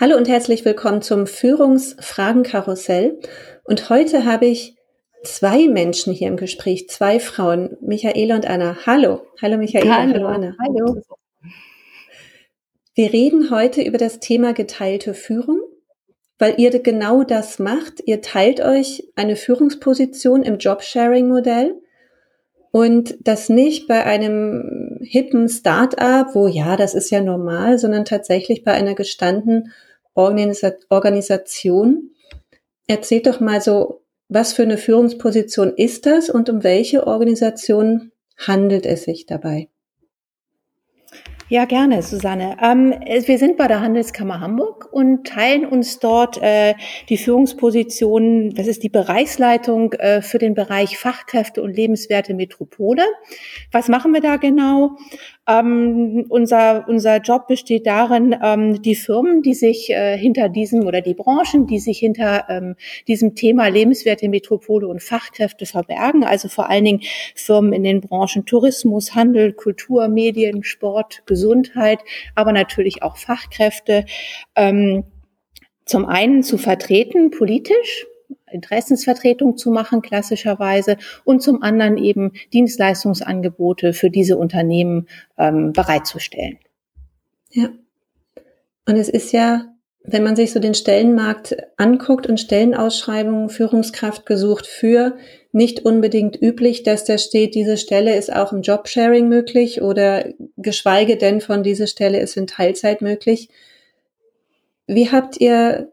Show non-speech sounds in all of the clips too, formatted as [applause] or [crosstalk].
Hallo und herzlich willkommen zum Führungsfragenkarussell. Und heute habe ich zwei Menschen hier im Gespräch, zwei Frauen, Michaela und Anna. Hallo. Hallo Michaela, hallo, hallo Anna. Hallo. Wir reden heute über das Thema geteilte Führung, weil ihr genau das macht. Ihr teilt euch eine Führungsposition im Jobsharing-Modell und das nicht bei einem hippen Start-up, wo ja, das ist ja normal, sondern tatsächlich bei einer gestandenen Organisa Organisation. Erzählt doch mal so, was für eine Führungsposition ist das und um welche Organisation handelt es sich dabei? Ja, gerne, Susanne. Ähm, wir sind bei der Handelskammer Hamburg und teilen uns dort äh, die Führungspositionen, das ist die Bereichsleitung äh, für den Bereich Fachkräfte und lebenswerte Metropole. Was machen wir da genau? Ähm, unser, unser Job besteht darin, ähm, die Firmen, die sich äh, hinter diesem oder die Branchen, die sich hinter ähm, diesem Thema lebenswerte Metropole und Fachkräfte verbergen, also vor allen Dingen Firmen in den Branchen Tourismus, Handel, Kultur, Medien, Sport, Gesundheit, aber natürlich auch Fachkräfte, ähm, zum einen zu vertreten politisch, Interessensvertretung zu machen, klassischerweise, und zum anderen eben Dienstleistungsangebote für diese Unternehmen ähm, bereitzustellen. Ja. Und es ist ja, wenn man sich so den Stellenmarkt anguckt und Stellenausschreibungen, Führungskraft gesucht für, nicht unbedingt üblich, dass da steht, diese Stelle ist auch im Jobsharing möglich oder geschweige denn von dieser Stelle ist in Teilzeit möglich. Wie habt ihr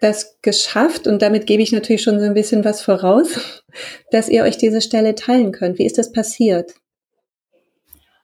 das geschafft, und damit gebe ich natürlich schon so ein bisschen was voraus, [laughs] dass ihr euch diese Stelle teilen könnt? Wie ist das passiert?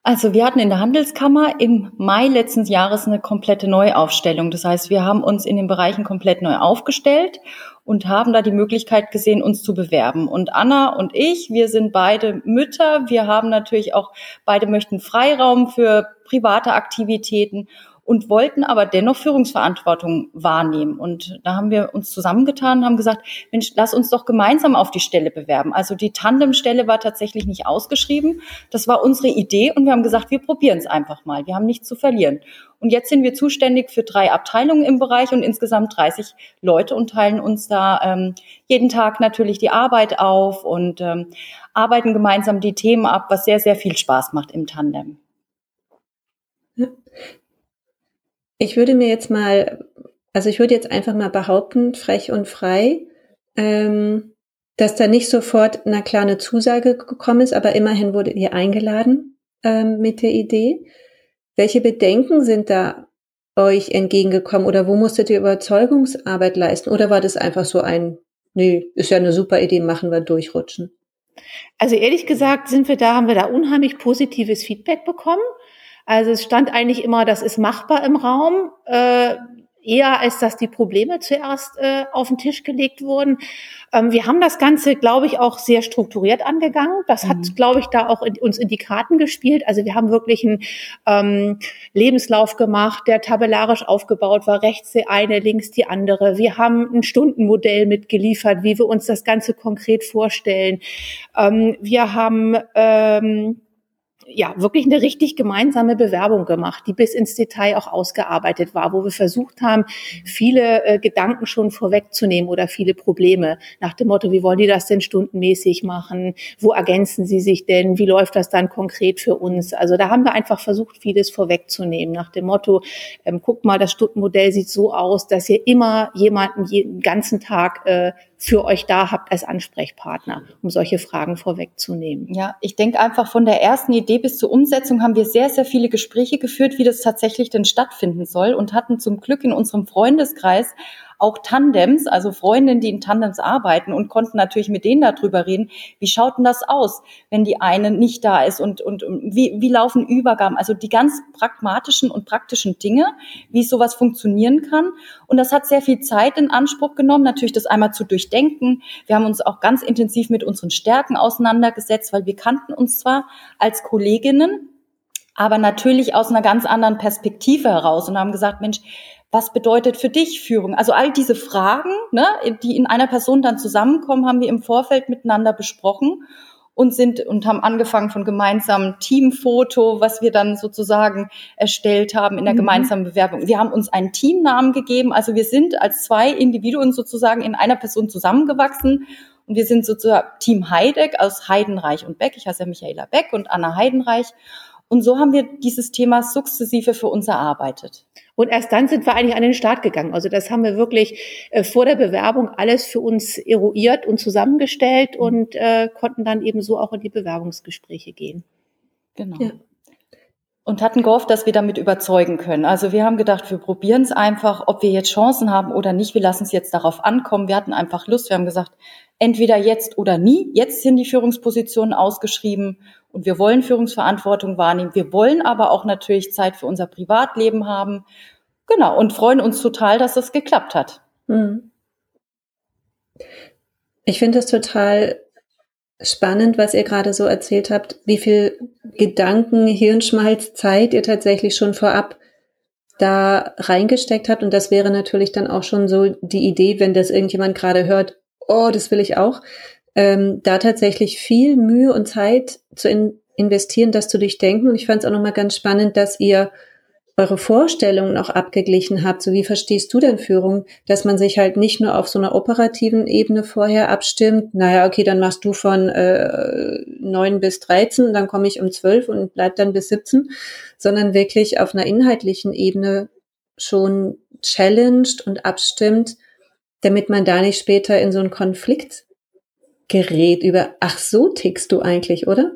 Also wir hatten in der Handelskammer im Mai letzten Jahres eine komplette Neuaufstellung. Das heißt, wir haben uns in den Bereichen komplett neu aufgestellt und haben da die Möglichkeit gesehen, uns zu bewerben. Und Anna und ich, wir sind beide Mütter. Wir haben natürlich auch, beide möchten Freiraum für private Aktivitäten und wollten aber dennoch Führungsverantwortung wahrnehmen. Und da haben wir uns zusammengetan und haben gesagt, Mensch, lass uns doch gemeinsam auf die Stelle bewerben. Also die Tandemstelle war tatsächlich nicht ausgeschrieben. Das war unsere Idee und wir haben gesagt, wir probieren es einfach mal. Wir haben nichts zu verlieren. Und jetzt sind wir zuständig für drei Abteilungen im Bereich und insgesamt 30 Leute und teilen uns da ähm, jeden Tag natürlich die Arbeit auf und ähm, arbeiten gemeinsam die Themen ab, was sehr, sehr viel Spaß macht im Tandem. Ich würde mir jetzt mal, also ich würde jetzt einfach mal behaupten, frech und frei, ähm, dass da nicht sofort eine kleine Zusage gekommen ist, aber immerhin wurde ihr eingeladen ähm, mit der Idee. Welche Bedenken sind da euch entgegengekommen oder wo musstet ihr Überzeugungsarbeit leisten? Oder war das einfach so ein, nee, ist ja eine super Idee, machen wir durchrutschen? Also ehrlich gesagt sind wir da, haben wir da unheimlich positives Feedback bekommen. Also es stand eigentlich immer, das ist machbar im Raum, äh, eher als dass die Probleme zuerst äh, auf den Tisch gelegt wurden. Ähm, wir haben das Ganze, glaube ich, auch sehr strukturiert angegangen. Das hat, mhm. glaube ich, da auch in, uns in die Karten gespielt. Also wir haben wirklich einen ähm, Lebenslauf gemacht, der tabellarisch aufgebaut war, rechts die eine, links die andere. Wir haben ein Stundenmodell mitgeliefert, wie wir uns das Ganze konkret vorstellen. Ähm, wir haben ähm, ja wirklich eine richtig gemeinsame Bewerbung gemacht, die bis ins Detail auch ausgearbeitet war, wo wir versucht haben, viele äh, Gedanken schon vorwegzunehmen oder viele Probleme nach dem Motto, wie wollen die das denn stundenmäßig machen? Wo ergänzen sie sich denn? Wie läuft das dann konkret für uns? Also da haben wir einfach versucht, vieles vorwegzunehmen nach dem Motto, ähm, guck mal, das Stundenmodell sieht so aus, dass ihr immer jemanden jeden ganzen Tag äh, für euch da habt als Ansprechpartner, um solche Fragen vorwegzunehmen. Ja, ich denke einfach von der ersten Idee bis zur Umsetzung haben wir sehr, sehr viele Gespräche geführt, wie das tatsächlich denn stattfinden soll und hatten zum Glück in unserem Freundeskreis auch Tandems, also Freundinnen, die in Tandems arbeiten und konnten natürlich mit denen darüber reden, wie schaut denn das aus, wenn die eine nicht da ist und, und, wie, wie laufen Übergaben, also die ganz pragmatischen und praktischen Dinge, wie sowas funktionieren kann. Und das hat sehr viel Zeit in Anspruch genommen, natürlich das einmal zu durchdenken. Wir haben uns auch ganz intensiv mit unseren Stärken auseinandergesetzt, weil wir kannten uns zwar als Kolleginnen, aber natürlich aus einer ganz anderen Perspektive heraus und haben gesagt, Mensch, was bedeutet für dich Führung? Also all diese Fragen, ne, die in einer Person dann zusammenkommen, haben wir im Vorfeld miteinander besprochen und sind und haben angefangen von gemeinsamen Teamfoto, was wir dann sozusagen erstellt haben in der mhm. gemeinsamen Bewerbung. Wir haben uns einen Teamnamen gegeben, also wir sind als zwei Individuen sozusagen in einer Person zusammengewachsen und wir sind sozusagen Team Heideck aus Heidenreich und Beck. Ich heiße ja Michaela Beck und Anna Heidenreich. Und so haben wir dieses Thema sukzessive für uns erarbeitet. Und erst dann sind wir eigentlich an den Start gegangen. Also das haben wir wirklich äh, vor der Bewerbung alles für uns eruiert und zusammengestellt und äh, konnten dann eben so auch in die Bewerbungsgespräche gehen. Genau. Ja. Und hatten gehofft, dass wir damit überzeugen können. Also wir haben gedacht, wir probieren es einfach, ob wir jetzt Chancen haben oder nicht. Wir lassen es jetzt darauf ankommen. Wir hatten einfach Lust. Wir haben gesagt, entweder jetzt oder nie. Jetzt sind die Führungspositionen ausgeschrieben und wir wollen Führungsverantwortung wahrnehmen. Wir wollen aber auch natürlich Zeit für unser Privatleben haben. Genau. Und freuen uns total, dass das geklappt hat. Hm. Ich finde es total spannend, was ihr gerade so erzählt habt, wie viel Gedanken, Hirnschmalz, Zeit ihr tatsächlich schon vorab da reingesteckt habt. Und das wäre natürlich dann auch schon so die Idee, wenn das irgendjemand gerade hört, oh, das will ich auch, ähm, da tatsächlich viel Mühe und Zeit zu in investieren, das zu durchdenken. Und ich fand es auch nochmal ganz spannend, dass ihr eure Vorstellungen auch abgeglichen habt. So wie verstehst du denn Führung, dass man sich halt nicht nur auf so einer operativen Ebene vorher abstimmt, naja, okay, dann machst du von äh, 9 bis 13, dann komme ich um 12 und bleib dann bis 17, sondern wirklich auf einer inhaltlichen Ebene schon challenged und abstimmt, damit man da nicht später in so einen Konflikt gerät über, ach so tickst du eigentlich, oder?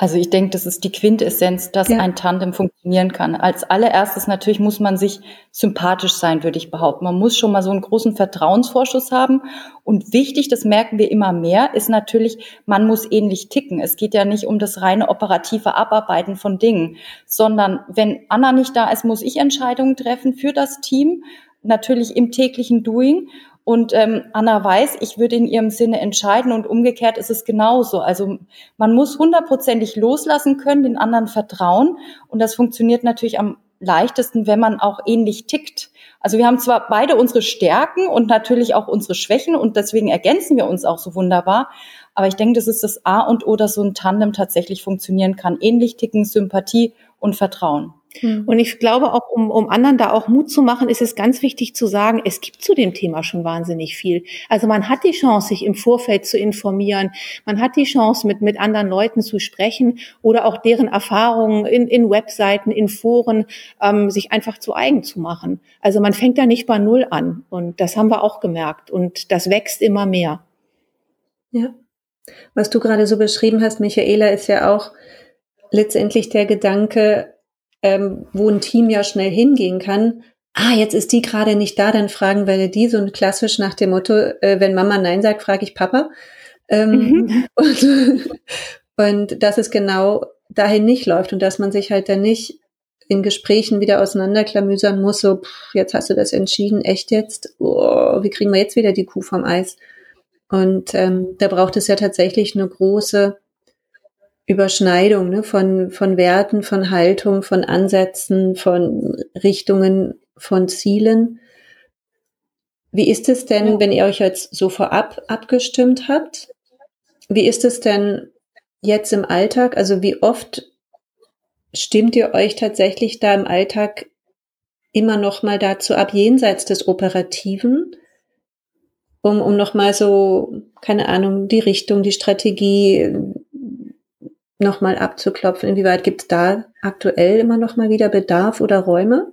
Also ich denke, das ist die Quintessenz, dass ja. ein Tandem funktionieren kann. Als allererstes natürlich muss man sich sympathisch sein, würde ich behaupten. Man muss schon mal so einen großen Vertrauensvorschuss haben. Und wichtig, das merken wir immer mehr, ist natürlich, man muss ähnlich ticken. Es geht ja nicht um das reine operative Abarbeiten von Dingen, sondern wenn Anna nicht da ist, muss ich Entscheidungen treffen für das Team natürlich im täglichen Doing. Und ähm, Anna weiß, ich würde in ihrem Sinne entscheiden und umgekehrt ist es genauso. Also man muss hundertprozentig loslassen können, den anderen vertrauen. Und das funktioniert natürlich am leichtesten, wenn man auch ähnlich tickt. Also wir haben zwar beide unsere Stärken und natürlich auch unsere Schwächen und deswegen ergänzen wir uns auch so wunderbar. Aber ich denke, das ist das A und O, dass so ein Tandem tatsächlich funktionieren kann. Ähnlich ticken, Sympathie und Vertrauen. Hm. Und ich glaube auch, um, um anderen da auch Mut zu machen, ist es ganz wichtig zu sagen, es gibt zu dem Thema schon wahnsinnig viel. Also man hat die Chance, sich im Vorfeld zu informieren. Man hat die Chance, mit, mit anderen Leuten zu sprechen oder auch deren Erfahrungen in, in Webseiten, in Foren, ähm, sich einfach zu eigen zu machen. Also man fängt da nicht bei Null an. Und das haben wir auch gemerkt. Und das wächst immer mehr. Ja. Was du gerade so beschrieben hast, Michaela, ist ja auch letztendlich der Gedanke, ähm, wo ein Team ja schnell hingehen kann. Ah, jetzt ist die gerade nicht da, dann fragen wir die so ein klassisch nach dem Motto, äh, wenn Mama Nein sagt, frage ich Papa. Ähm, mhm. [laughs] und, und dass es genau dahin nicht läuft und dass man sich halt dann nicht in Gesprächen wieder auseinanderklamüsern muss, so, pff, jetzt hast du das entschieden, echt jetzt? Oh, wie kriegen wir jetzt wieder die Kuh vom Eis? Und ähm, da braucht es ja tatsächlich eine große Überschneidung ne, von, von Werten, von Haltung, von Ansätzen, von Richtungen, von Zielen. Wie ist es denn, wenn ihr euch jetzt so vorab abgestimmt habt? Wie ist es denn jetzt im Alltag? Also wie oft stimmt ihr euch tatsächlich da im Alltag immer noch mal dazu ab, jenseits des Operativen, um, um noch mal so, keine Ahnung, die Richtung, die Strategie noch mal abzuklopfen? Inwieweit gibt es da aktuell immer noch mal wieder Bedarf oder Räume?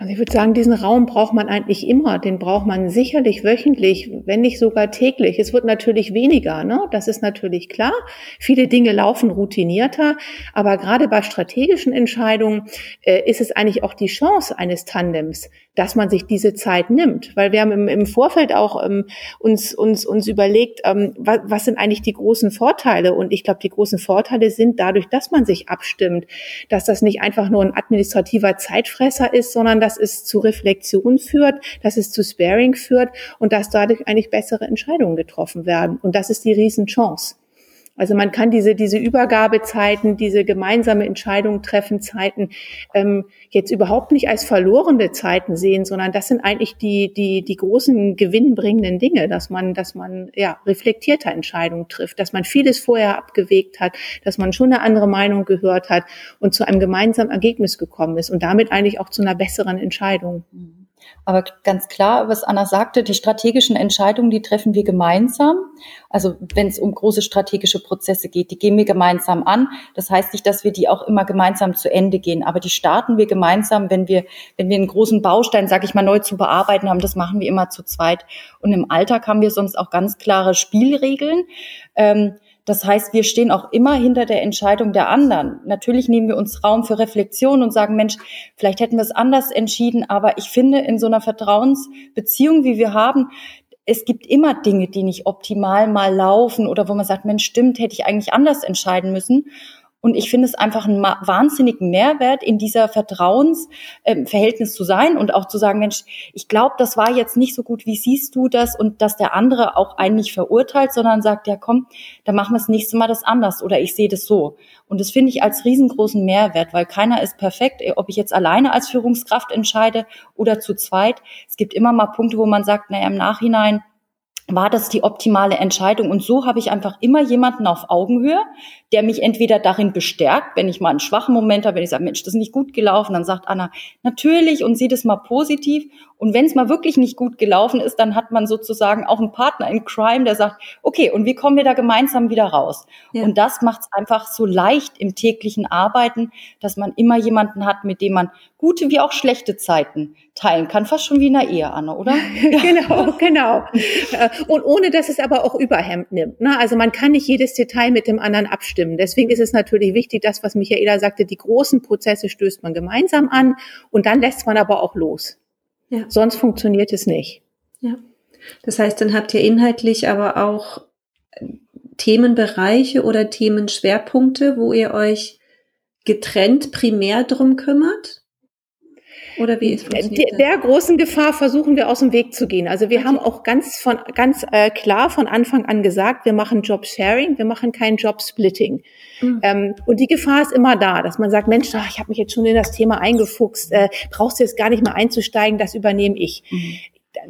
Also ich würde sagen, diesen Raum braucht man eigentlich immer. Den braucht man sicherlich wöchentlich, wenn nicht sogar täglich. Es wird natürlich weniger, ne? Das ist natürlich klar. Viele Dinge laufen routinierter, aber gerade bei strategischen Entscheidungen äh, ist es eigentlich auch die Chance eines Tandems, dass man sich diese Zeit nimmt. Weil wir haben im, im Vorfeld auch ähm, uns, uns, uns überlegt, ähm, was, was sind eigentlich die großen Vorteile? Und ich glaube, die großen Vorteile sind dadurch, dass man sich abstimmt, dass das nicht einfach nur ein administrativer Zeitfresser ist, sondern dass es zu Reflexion führt, dass es zu Sparing führt und dass dadurch eigentlich bessere Entscheidungen getroffen werden. Und das ist die Riesenchance. Also man kann diese, diese Übergabezeiten, diese gemeinsame Entscheidung treffen Zeiten ähm, jetzt überhaupt nicht als verlorene Zeiten sehen, sondern das sind eigentlich die, die, die großen gewinnbringenden Dinge, dass man, dass man ja reflektierter Entscheidungen trifft, dass man vieles vorher abgewegt hat, dass man schon eine andere Meinung gehört hat und zu einem gemeinsamen Ergebnis gekommen ist und damit eigentlich auch zu einer besseren Entscheidung. Aber ganz klar, was Anna sagte, die strategischen Entscheidungen, die treffen wir gemeinsam. Also wenn es um große strategische Prozesse geht, die gehen wir gemeinsam an. Das heißt nicht, dass wir die auch immer gemeinsam zu Ende gehen, aber die starten wir gemeinsam, wenn wir, wenn wir einen großen Baustein, sage ich mal, neu zu bearbeiten haben. Das machen wir immer zu zweit. Und im Alltag haben wir sonst auch ganz klare Spielregeln. Ähm, das heißt, wir stehen auch immer hinter der Entscheidung der anderen. Natürlich nehmen wir uns Raum für Reflexion und sagen, Mensch, vielleicht hätten wir es anders entschieden, aber ich finde, in so einer Vertrauensbeziehung, wie wir haben, es gibt immer Dinge, die nicht optimal mal laufen oder wo man sagt, Mensch, stimmt, hätte ich eigentlich anders entscheiden müssen. Und ich finde es einfach einen wahnsinnigen Mehrwert, in dieser Vertrauensverhältnis ähm, zu sein und auch zu sagen, Mensch, ich glaube, das war jetzt nicht so gut, wie siehst du das? Und dass der andere auch einen nicht verurteilt, sondern sagt, ja komm, dann machen wir das nächste Mal das anders oder ich sehe das so. Und das finde ich als riesengroßen Mehrwert, weil keiner ist perfekt, ob ich jetzt alleine als Führungskraft entscheide oder zu zweit. Es gibt immer mal Punkte, wo man sagt, naja, im Nachhinein, war das die optimale Entscheidung. Und so habe ich einfach immer jemanden auf Augenhöhe, der mich entweder darin bestärkt, wenn ich mal einen schwachen Moment habe, wenn ich sage, Mensch, das ist nicht gut gelaufen, dann sagt Anna, natürlich und sieht es mal positiv. Und wenn es mal wirklich nicht gut gelaufen ist, dann hat man sozusagen auch einen Partner in Crime, der sagt, okay, und wie kommen wir da gemeinsam wieder raus? Ja. Und das macht es einfach so leicht im täglichen Arbeiten, dass man immer jemanden hat, mit dem man gute wie auch schlechte Zeiten teilen kann. Fast schon wie in einer Ehe, Anne, oder? [laughs] genau, genau. Äh, und ohne, dass es aber auch Überhemd nimmt. Ne? Also man kann nicht jedes Detail mit dem anderen abstimmen. Deswegen ist es natürlich wichtig, das, was Michaela sagte, die großen Prozesse stößt man gemeinsam an und dann lässt man aber auch los. Ja. Sonst funktioniert es nicht. Ja. Das heißt, dann habt ihr inhaltlich aber auch Themenbereiche oder Themenschwerpunkte, wo ihr euch getrennt primär drum kümmert? Oder wie ist der, der großen Gefahr versuchen wir aus dem Weg zu gehen. Also wir okay. haben auch ganz von ganz äh, klar von Anfang an gesagt, wir machen Job Sharing, wir machen kein Job Splitting. Mhm. Ähm, und die Gefahr ist immer da, dass man sagt, Mensch, ach, ich habe mich jetzt schon in das Thema eingefuchst, äh, brauchst du jetzt gar nicht mehr einzusteigen, das übernehme ich. Mhm.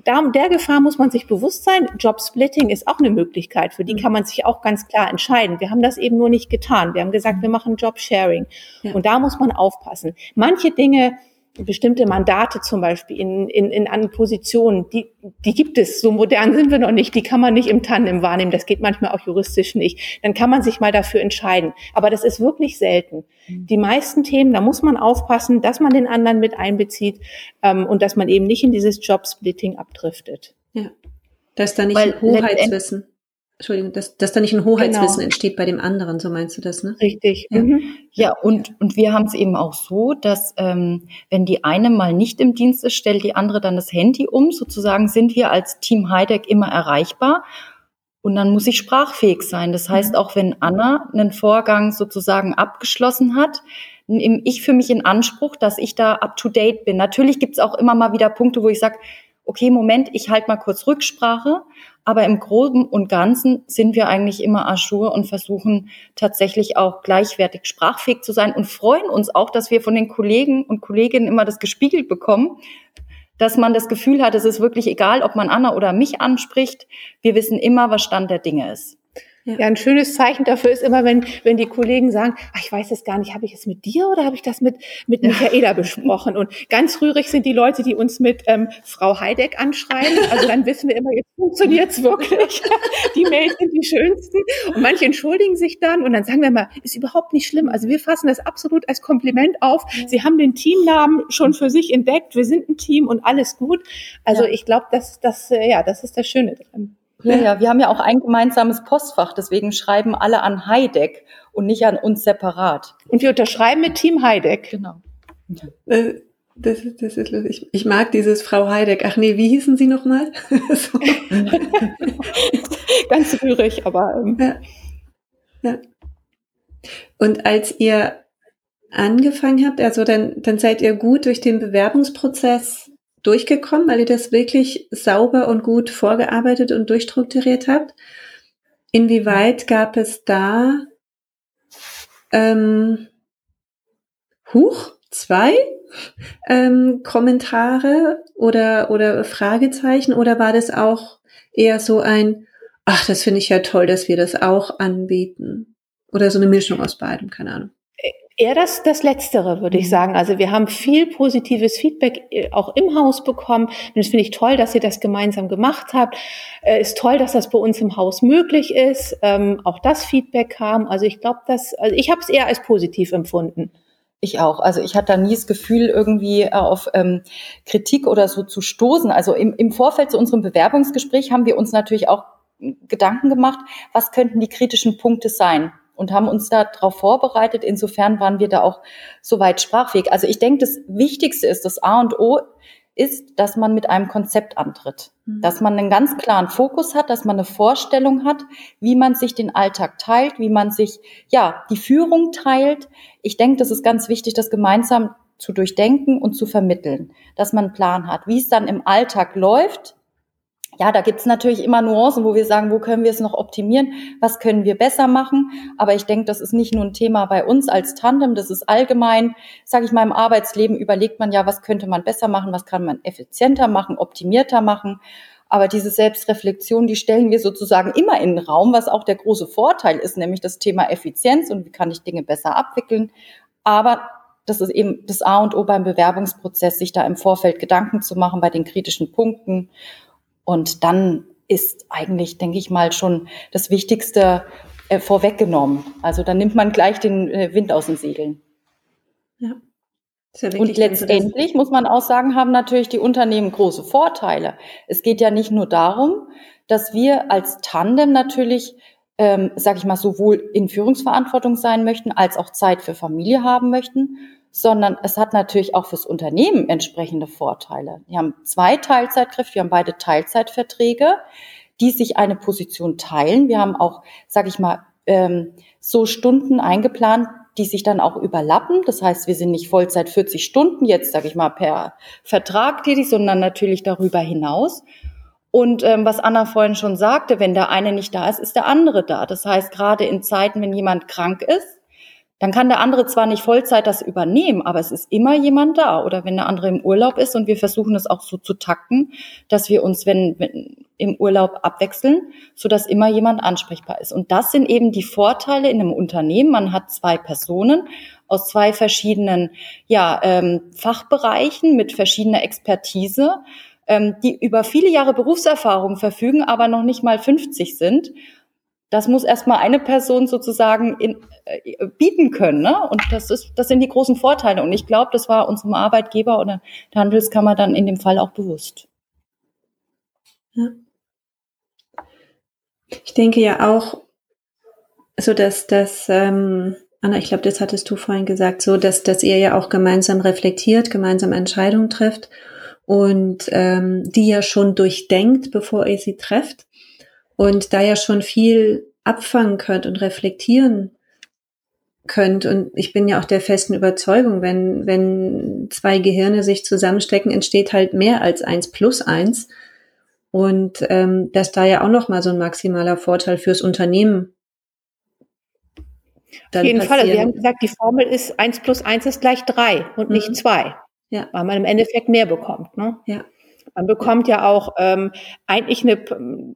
Da, der Gefahr muss man sich bewusst sein. Job Splitting ist auch eine Möglichkeit, für die mhm. kann man sich auch ganz klar entscheiden. Wir haben das eben nur nicht getan. Wir haben gesagt, mhm. wir machen Job Sharing. Ja. Und da muss man aufpassen. Manche Dinge bestimmte Mandate zum Beispiel in, in, in an Positionen, die, die gibt es, so modern sind wir noch nicht, die kann man nicht im Tandem wahrnehmen, das geht manchmal auch juristisch nicht. Dann kann man sich mal dafür entscheiden. Aber das ist wirklich selten. Mhm. Die meisten Themen, da muss man aufpassen, dass man den anderen mit einbezieht ähm, und dass man eben nicht in dieses Jobsplitting abdriftet. Ja. Dass da nicht Weil ein Hoheitswissen. Entschuldigung, dass, dass da nicht ein Hoheitswissen genau. entsteht bei dem anderen, so meinst du das, ne? Richtig. Ja, mhm. ja und, und wir haben es eben auch so, dass ähm, wenn die eine mal nicht im Dienst ist, stellt die andere dann das Handy um. Sozusagen sind wir als Team Heideck immer erreichbar. Und dann muss ich sprachfähig sein. Das heißt, auch wenn Anna einen Vorgang sozusagen abgeschlossen hat, nehme ich für mich in Anspruch, dass ich da up-to-date bin. Natürlich gibt es auch immer mal wieder Punkte, wo ich sage, okay, Moment, ich halte mal kurz Rücksprache. Aber im Groben und Ganzen sind wir eigentlich immer ajour und versuchen tatsächlich auch gleichwertig sprachfähig zu sein und freuen uns auch, dass wir von den Kollegen und Kolleginnen immer das gespiegelt bekommen, dass man das Gefühl hat, es ist wirklich egal, ob man Anna oder mich anspricht. Wir wissen immer, was Stand der Dinge ist. Ja. ein schönes Zeichen dafür ist immer, wenn, wenn die Kollegen sagen, ach, ich weiß es gar nicht, habe ich es mit dir oder habe ich das mit, mit Michaela besprochen? Und ganz rührig sind die Leute, die uns mit ähm, Frau Heideck anschreiben. Also dann wissen wir immer, jetzt funktioniert's [laughs] wirklich. [laughs] die Mails sind die schönsten. Und manche entschuldigen sich dann und dann sagen wir mal, ist überhaupt nicht schlimm. Also wir fassen das absolut als Kompliment auf. Sie haben den Teamnamen schon für sich entdeckt. Wir sind ein Team und alles gut. Also ich glaube, dass das, äh, ja, das ist das Schöne drin. Ja, ja, wir haben ja auch ein gemeinsames Postfach, deswegen schreiben alle an Heideck und nicht an uns separat. Und wir unterschreiben mit Team Heideck. Genau. Äh, das, das ist lustig. Ich mag dieses Frau Heideck. Ach nee, wie hießen Sie nochmal? [laughs] [laughs] Ganz rührig, aber. Ähm. Ja. ja. Und als ihr angefangen habt, also dann, dann seid ihr gut durch den Bewerbungsprozess durchgekommen, weil ihr das wirklich sauber und gut vorgearbeitet und durchstrukturiert habt. Inwieweit gab es da ähm, Huch, zwei ähm, Kommentare oder, oder Fragezeichen oder war das auch eher so ein, ach, das finde ich ja toll, dass wir das auch anbieten? Oder so eine Mischung aus beidem, keine Ahnung. Eher das, das Letztere, würde ich mhm. sagen. Also wir haben viel positives Feedback äh, auch im Haus bekommen. Und das finde ich toll, dass ihr das gemeinsam gemacht habt. Äh, ist toll, dass das bei uns im Haus möglich ist. Ähm, auch das Feedback kam. Also ich glaube, dass, also ich habe es eher als positiv empfunden. Ich auch. Also ich hatte da nie das Gefühl, irgendwie auf ähm, Kritik oder so zu stoßen. Also im, im Vorfeld zu unserem Bewerbungsgespräch haben wir uns natürlich auch Gedanken gemacht, was könnten die kritischen Punkte sein? Und haben uns darauf vorbereitet. Insofern waren wir da auch soweit sprachfähig. Also ich denke, das Wichtigste ist, das A und O ist, dass man mit einem Konzept antritt, mhm. dass man einen ganz klaren Fokus hat, dass man eine Vorstellung hat, wie man sich den Alltag teilt, wie man sich ja die Führung teilt. Ich denke, das ist ganz wichtig, das gemeinsam zu durchdenken und zu vermitteln, dass man einen Plan hat, wie es dann im Alltag läuft, ja, da gibt's natürlich immer Nuancen, wo wir sagen, wo können wir es noch optimieren, was können wir besser machen. Aber ich denke, das ist nicht nur ein Thema bei uns als Tandem, das ist allgemein, sage ich mal, im Arbeitsleben überlegt man ja, was könnte man besser machen, was kann man effizienter machen, optimierter machen. Aber diese Selbstreflexion, die stellen wir sozusagen immer in den Raum, was auch der große Vorteil ist, nämlich das Thema Effizienz und wie kann ich Dinge besser abwickeln. Aber das ist eben das A und O beim Bewerbungsprozess, sich da im Vorfeld Gedanken zu machen bei den kritischen Punkten und dann ist eigentlich, denke ich mal, schon das Wichtigste äh, vorweggenommen. Also dann nimmt man gleich den äh, Wind aus den Segeln. Ja. Ja und letztendlich muss man auch sagen, haben natürlich die Unternehmen große Vorteile. Es geht ja nicht nur darum, dass wir als Tandem natürlich, ähm, sage ich mal, sowohl in Führungsverantwortung sein möchten, als auch Zeit für Familie haben möchten, sondern es hat natürlich auch fürs Unternehmen entsprechende Vorteile. Wir haben zwei Teilzeitkräfte, wir haben beide Teilzeitverträge, die sich eine Position teilen. Wir haben auch, sage ich mal, ähm, so Stunden eingeplant, die sich dann auch überlappen. Das heißt, wir sind nicht Vollzeit 40 Stunden jetzt, sage ich mal, per Vertrag tätig, sondern natürlich darüber hinaus. Und ähm, was Anna vorhin schon sagte, wenn der eine nicht da ist, ist der andere da. Das heißt, gerade in Zeiten, wenn jemand krank ist, dann kann der andere zwar nicht Vollzeit das übernehmen, aber es ist immer jemand da. Oder wenn der andere im Urlaub ist und wir versuchen es auch so zu takten, dass wir uns, wenn, wenn im Urlaub abwechseln, so dass immer jemand ansprechbar ist. Und das sind eben die Vorteile in einem Unternehmen. Man hat zwei Personen aus zwei verschiedenen ja, ähm, Fachbereichen mit verschiedener Expertise, ähm, die über viele Jahre Berufserfahrung verfügen, aber noch nicht mal 50 sind das muss erstmal eine Person sozusagen in, äh, bieten können. Ne? Und das ist, das sind die großen Vorteile. Und ich glaube, das war unserem Arbeitgeber oder der Handelskammer dann in dem Fall auch bewusst. Ja. Ich denke ja auch, so dass das, ähm, Anna, ich glaube, das hattest du vorhin gesagt, so dass, dass ihr ja auch gemeinsam reflektiert, gemeinsam Entscheidungen trifft und ähm, die ja schon durchdenkt, bevor ihr sie trefft und da ja schon viel abfangen könnt und reflektieren könnt. Und ich bin ja auch der festen Überzeugung, wenn, wenn zwei Gehirne sich zusammenstecken, entsteht halt mehr als eins plus eins. Und ähm, dass da ja auch nochmal so ein maximaler Vorteil fürs Unternehmen. Auf jeden Fall. Also wir haben gesagt, die Formel ist eins plus eins ist gleich drei und mhm. nicht zwei. Ja. Weil man im Endeffekt mehr bekommt. Ne? Ja. Man bekommt ja auch ähm, eigentlich eine,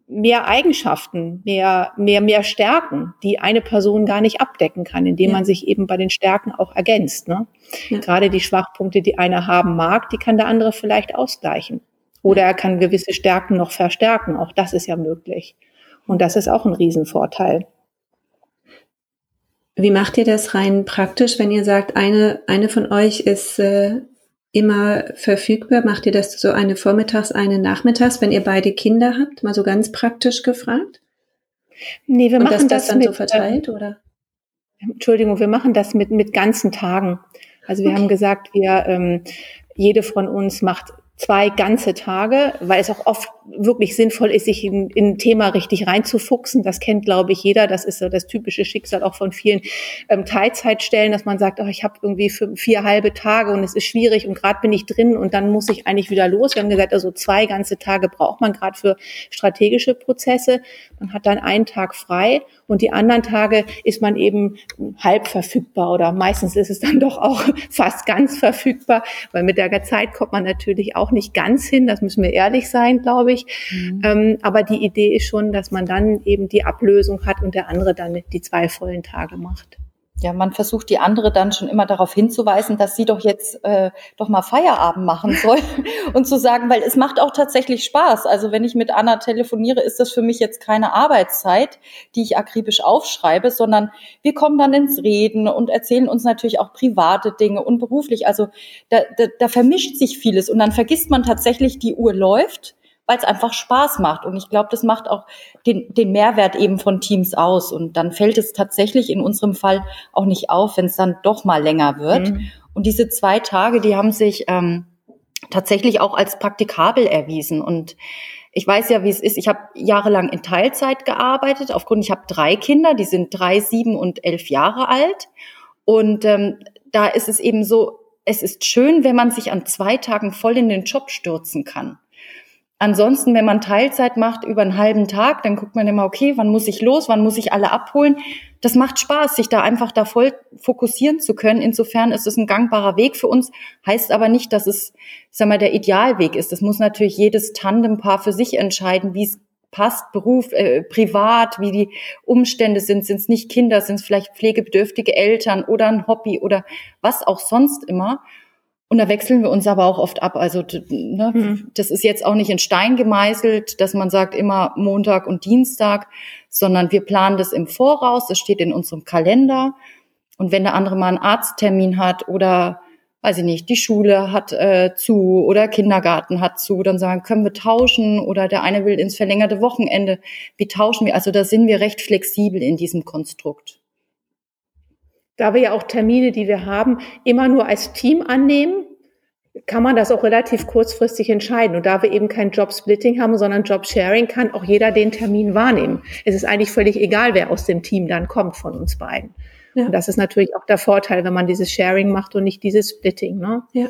mehr Eigenschaften, mehr, mehr, mehr Stärken, die eine Person gar nicht abdecken kann, indem ja. man sich eben bei den Stärken auch ergänzt. Ne? Ja. Gerade die Schwachpunkte, die einer haben mag, die kann der andere vielleicht ausgleichen. Oder er kann gewisse Stärken noch verstärken. Auch das ist ja möglich. Und das ist auch ein Riesenvorteil. Wie macht ihr das rein praktisch, wenn ihr sagt, eine, eine von euch ist äh, immer verfügbar? Macht ihr das so eine vormittags, eine nachmittags, wenn ihr beide Kinder habt? Mal so ganz praktisch gefragt? Nee, wir Und machen das, das dann mit, so verteilt, oder? Entschuldigung, wir machen das mit, mit ganzen Tagen. Also wir okay. haben gesagt, wir, ähm, jede von uns macht zwei ganze Tage, weil es auch oft wirklich sinnvoll ist, sich in, in ein Thema richtig reinzufuchsen. Das kennt, glaube ich, jeder. Das ist so das typische Schicksal auch von vielen ähm, Teilzeitstellen, dass man sagt, oh, ich habe irgendwie vier, vier halbe Tage und es ist schwierig und gerade bin ich drin und dann muss ich eigentlich wieder los. Wir haben gesagt, also zwei ganze Tage braucht man gerade für strategische Prozesse. Man hat dann einen Tag frei und die anderen Tage ist man eben halb verfügbar oder meistens ist es dann [laughs] doch auch fast ganz verfügbar, weil mit der Zeit kommt man natürlich auch nicht ganz hin, das müssen wir ehrlich sein, glaube ich. Mhm. Ähm, aber die Idee ist schon, dass man dann eben die Ablösung hat und der andere dann die zwei vollen Tage macht ja, man versucht die andere dann schon immer darauf hinzuweisen, dass sie doch jetzt äh, doch mal Feierabend machen [laughs] soll und zu sagen, weil es macht auch tatsächlich Spaß. Also wenn ich mit Anna telefoniere, ist das für mich jetzt keine Arbeitszeit, die ich akribisch aufschreibe, sondern wir kommen dann ins Reden und erzählen uns natürlich auch private Dinge und beruflich. Also da, da, da vermischt sich vieles und dann vergisst man tatsächlich, die Uhr läuft weil es einfach Spaß macht. Und ich glaube, das macht auch den, den Mehrwert eben von Teams aus. Und dann fällt es tatsächlich in unserem Fall auch nicht auf, wenn es dann doch mal länger wird. Mhm. Und diese zwei Tage, die haben sich ähm, tatsächlich auch als praktikabel erwiesen. Und ich weiß ja, wie es ist. Ich habe jahrelang in Teilzeit gearbeitet. Aufgrund, ich habe drei Kinder, die sind drei, sieben und elf Jahre alt. Und ähm, da ist es eben so, es ist schön, wenn man sich an zwei Tagen voll in den Job stürzen kann. Ansonsten, wenn man Teilzeit macht über einen halben Tag, dann guckt man immer, okay, wann muss ich los, wann muss ich alle abholen. Das macht Spaß, sich da einfach da voll fokussieren zu können. Insofern ist es ein gangbarer Weg für uns, heißt aber nicht, dass es, sag mal, der Idealweg ist. Das muss natürlich jedes Tandempaar für sich entscheiden, wie es passt, Beruf, äh, privat, wie die Umstände sind. Sind es nicht Kinder, sind es vielleicht pflegebedürftige Eltern oder ein Hobby oder was auch sonst immer. Und da wechseln wir uns aber auch oft ab. Also ne, mhm. das ist jetzt auch nicht in Stein gemeißelt, dass man sagt immer Montag und Dienstag, sondern wir planen das im Voraus. Das steht in unserem Kalender. Und wenn der andere mal einen Arzttermin hat oder weiß ich nicht, die Schule hat äh, zu oder Kindergarten hat zu, dann sagen, können wir tauschen oder der eine will ins verlängerte Wochenende. Wie tauschen wir? Also da sind wir recht flexibel in diesem Konstrukt da wir ja auch Termine, die wir haben, immer nur als Team annehmen, kann man das auch relativ kurzfristig entscheiden. Und da wir eben kein Job-Splitting haben, sondern Job-Sharing, kann auch jeder den Termin wahrnehmen. Es ist eigentlich völlig egal, wer aus dem Team dann kommt von uns beiden. Ja. Und das ist natürlich auch der Vorteil, wenn man dieses Sharing macht und nicht dieses Splitting. Ne? Ja.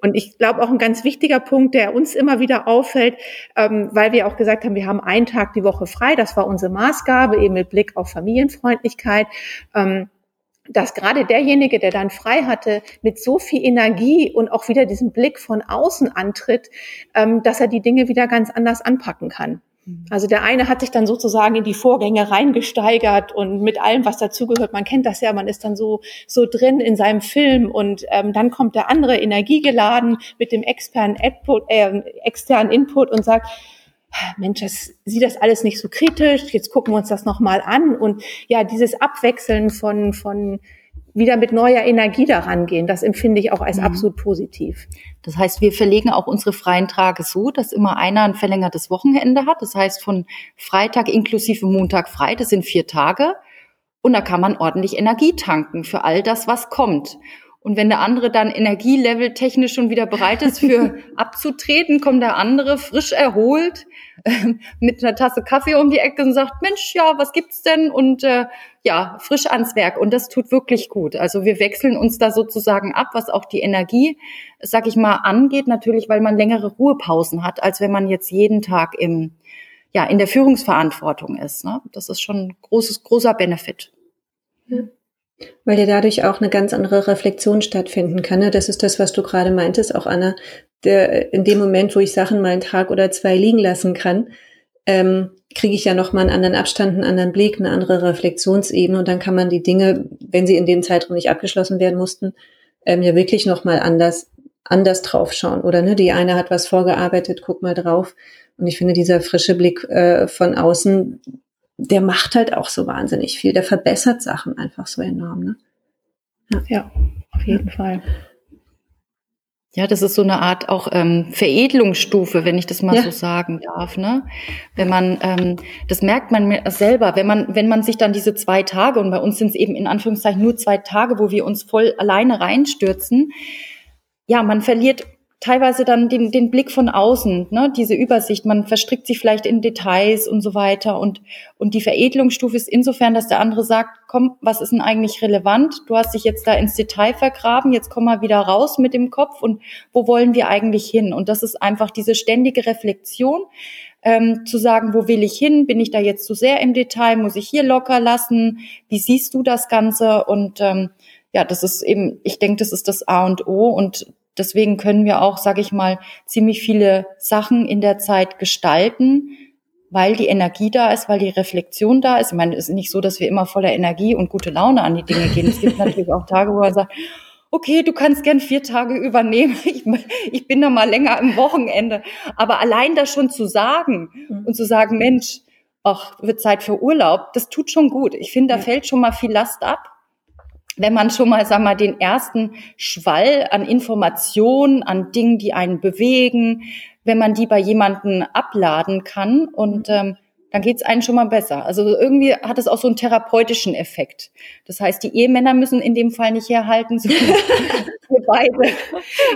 Und ich glaube auch ein ganz wichtiger Punkt, der uns immer wieder auffällt, ähm, weil wir auch gesagt haben, wir haben einen Tag die Woche frei. Das war unsere Maßgabe, eben mit Blick auf Familienfreundlichkeit. Ähm, dass gerade derjenige, der dann frei hatte, mit so viel Energie und auch wieder diesen Blick von außen antritt, ähm, dass er die Dinge wieder ganz anders anpacken kann. Mhm. Also der eine hat sich dann sozusagen in die Vorgänge reingesteigert und mit allem, was dazugehört. Man kennt das ja, man ist dann so so drin in seinem Film und ähm, dann kommt der andere energiegeladen mit dem externen Input, äh, externen Input und sagt, Mensch, das sieht das alles nicht so kritisch, jetzt gucken wir uns das nochmal an. Und ja, dieses Abwechseln von, von wieder mit neuer Energie daran gehen, das empfinde ich auch als mhm. absolut positiv. Das heißt, wir verlegen auch unsere freien Tage so, dass immer einer ein verlängertes Wochenende hat. Das heißt, von Freitag inklusive Montag frei, das sind vier Tage. Und da kann man ordentlich Energie tanken für all das, was kommt. Und wenn der andere dann Energielevel technisch schon wieder bereit ist für [laughs] abzutreten, kommt der andere frisch erholt [laughs] mit einer Tasse Kaffee um die Ecke und sagt, Mensch, ja, was gibt's denn? Und äh, ja, frisch ans Werk. Und das tut wirklich gut. Also wir wechseln uns da sozusagen ab, was auch die Energie, sag ich mal, angeht. Natürlich, weil man längere Ruhepausen hat, als wenn man jetzt jeden Tag im, ja, in der Führungsverantwortung ist. Ne? Das ist schon ein großes, großer Benefit. Ja. Weil ja dadurch auch eine ganz andere Reflexion stattfinden kann. Ne? Das ist das, was du gerade meintest, auch Anna. Der, in dem Moment, wo ich Sachen mal einen Tag oder zwei liegen lassen kann, ähm, kriege ich ja noch mal einen anderen Abstand, einen anderen Blick, eine andere Reflexionsebene und dann kann man die Dinge, wenn sie in dem Zeitraum nicht abgeschlossen werden mussten, ähm, ja wirklich noch mal anders anders draufschauen oder ne, die eine hat was vorgearbeitet, guck mal drauf und ich finde dieser frische Blick äh, von außen, der macht halt auch so wahnsinnig viel, der verbessert Sachen einfach so enorm. Ne? Ja, ja auf jeden. Fall. Ja, das ist so eine Art auch ähm, Veredelungsstufe, wenn ich das mal ja. so sagen darf. Ne? Wenn man, ähm, das merkt man selber, wenn man, wenn man sich dann diese zwei Tage und bei uns sind es eben in Anführungszeichen nur zwei Tage, wo wir uns voll alleine reinstürzen. Ja, man verliert teilweise dann den, den Blick von außen, ne, diese Übersicht. Man verstrickt sich vielleicht in Details und so weiter. Und, und die Veredelungsstufe ist insofern, dass der andere sagt, komm, was ist denn eigentlich relevant? Du hast dich jetzt da ins Detail vergraben, jetzt komm mal wieder raus mit dem Kopf und wo wollen wir eigentlich hin? Und das ist einfach diese ständige Reflexion. Ähm, zu sagen, wo will ich hin? Bin ich da jetzt zu sehr im Detail? Muss ich hier locker lassen? Wie siehst du das Ganze? Und ähm, ja, das ist eben, ich denke, das ist das A und O und Deswegen können wir auch, sage ich mal, ziemlich viele Sachen in der Zeit gestalten, weil die Energie da ist, weil die Reflexion da ist. Ich meine, es ist nicht so, dass wir immer voller Energie und gute Laune an die Dinge gehen. Es gibt natürlich auch Tage, wo man sagt, okay, du kannst gern vier Tage übernehmen. [laughs] Ich, ich bin da mal länger am Wochenende. Aber allein das schon zu sagen mhm. und zu sagen, Mensch, ach, wird Zeit für Urlaub, das tut schon gut. Ich finde, da ja. fällt schon mal viel Last ab wenn man schon mal, sag mal, den ersten Schwall an Informationen, an Dingen, die einen bewegen, wenn man die bei jemanden abladen kann. Und ähm, dann geht's einem schon mal besser. Also irgendwie hat es auch so einen therapeutischen Effekt. Das heißt, die Ehemänner müssen in dem Fall nicht herhalten, [laughs] sondern wir beide.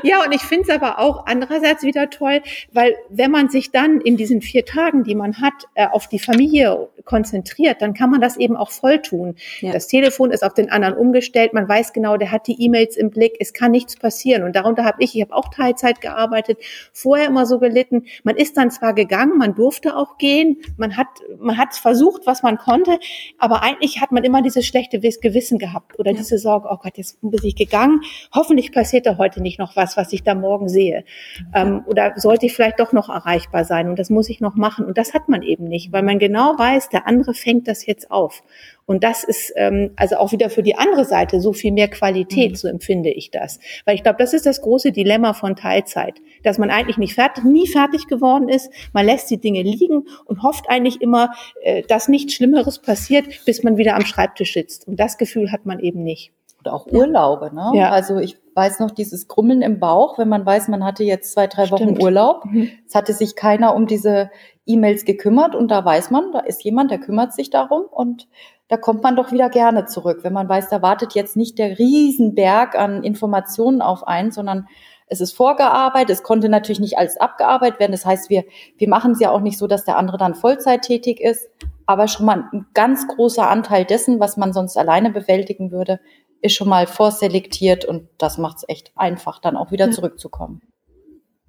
Ja, und ich finde es aber auch andererseits wieder toll, weil wenn man sich dann in diesen vier Tagen, die man hat, äh, auf die Familie konzentriert, dann kann man das eben auch voll tun. Ja. Das Telefon ist auf den anderen umgestellt, man weiß genau, der hat die E-Mails im Blick, es kann nichts passieren. Und darunter habe ich, ich habe auch Teilzeit gearbeitet, vorher immer so gelitten. Man ist dann zwar gegangen, man durfte auch gehen, man hat, man hat versucht, was man konnte, aber eigentlich hat man immer dieses schlechte Gewissen gehabt oder ja. diese Sorge, oh Gott, jetzt bin ich gegangen, hoffentlich passiert da heute nicht noch was, was ich da morgen sehe. Ähm, oder sollte ich vielleicht doch noch erreichbar sein und das muss ich noch machen. Und das hat man eben nicht, weil man genau weiß, der andere fängt das jetzt auf. Und das ist ähm, also auch wieder für die andere Seite so viel mehr Qualität, mhm. so empfinde ich das. Weil ich glaube, das ist das große Dilemma von Teilzeit, dass man eigentlich nicht fertig, nie fertig geworden ist. Man lässt die Dinge liegen und hofft eigentlich immer, äh, dass nichts Schlimmeres passiert, bis man wieder am Schreibtisch sitzt. Und das Gefühl hat man eben nicht. Oder auch Urlaube, ne? Ja. Also ich weiß noch dieses Grummeln im Bauch, wenn man weiß, man hatte jetzt zwei, drei Stimmt. Wochen Urlaub. Mhm. Es hatte sich keiner um diese E-Mails gekümmert und da weiß man, da ist jemand, der kümmert sich darum und da kommt man doch wieder gerne zurück, wenn man weiß, da wartet jetzt nicht der Riesenberg an Informationen auf einen, sondern es ist vorgearbeitet, es konnte natürlich nicht alles abgearbeitet werden. Das heißt, wir, wir machen es ja auch nicht so, dass der andere dann Vollzeit tätig ist, aber schon mal ein ganz großer Anteil dessen, was man sonst alleine bewältigen würde, ist schon mal vorselektiert und das macht es echt einfach, dann auch wieder zurückzukommen.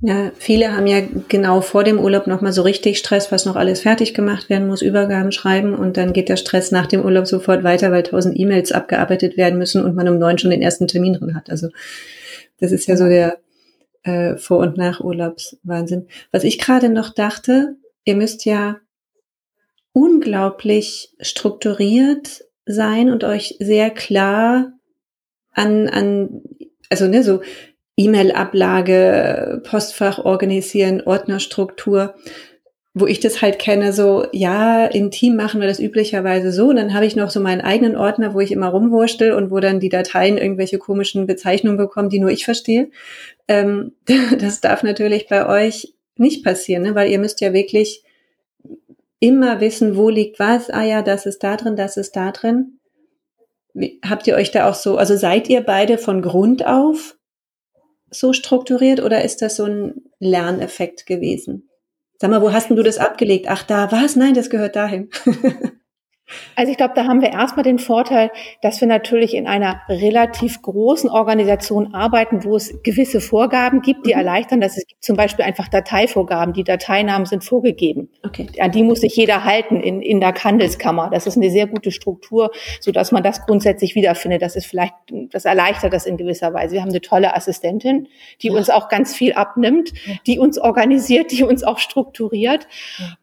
Ja, viele haben ja genau vor dem Urlaub nochmal so richtig Stress, was noch alles fertig gemacht werden muss, Übergaben schreiben und dann geht der Stress nach dem Urlaub sofort weiter, weil tausend E-Mails abgearbeitet werden müssen und man um neun schon den ersten Termin drin hat. Also das ist ja so der äh, Vor- und Nach-Urlaubswahnsinn. Was ich gerade noch dachte, ihr müsst ja unglaublich strukturiert sein und euch sehr klar an, an also ne, so E-Mail-Ablage, Postfach organisieren, Ordnerstruktur, wo ich das halt kenne, so, ja, in Team machen wir das üblicherweise so. Und dann habe ich noch so meinen eigenen Ordner, wo ich immer rumwurschtel und wo dann die Dateien irgendwelche komischen Bezeichnungen bekommen, die nur ich verstehe. Ähm, [laughs] das darf natürlich bei euch nicht passieren, ne? weil ihr müsst ja wirklich immer wissen, wo liegt was. Ah ja, das ist da drin, das ist da drin. Habt ihr euch da auch so, also seid ihr beide von Grund auf so strukturiert oder ist das so ein Lerneffekt gewesen? Sag mal, wo hast denn du das abgelegt? Ach, da was? Nein, das gehört dahin. [laughs] Also ich glaube, da haben wir erstmal den Vorteil, dass wir natürlich in einer relativ großen Organisation arbeiten, wo es gewisse Vorgaben gibt, die mhm. erleichtern, dass es gibt zum Beispiel einfach Dateivorgaben. Die Dateinamen sind vorgegeben. Okay. An die muss sich jeder halten in, in der Handelskammer. Das ist eine sehr gute Struktur, so dass man das grundsätzlich wiederfindet. Das ist vielleicht, das erleichtert das in gewisser Weise. Wir haben eine tolle Assistentin, die ja. uns auch ganz viel abnimmt, die uns organisiert, die uns auch strukturiert.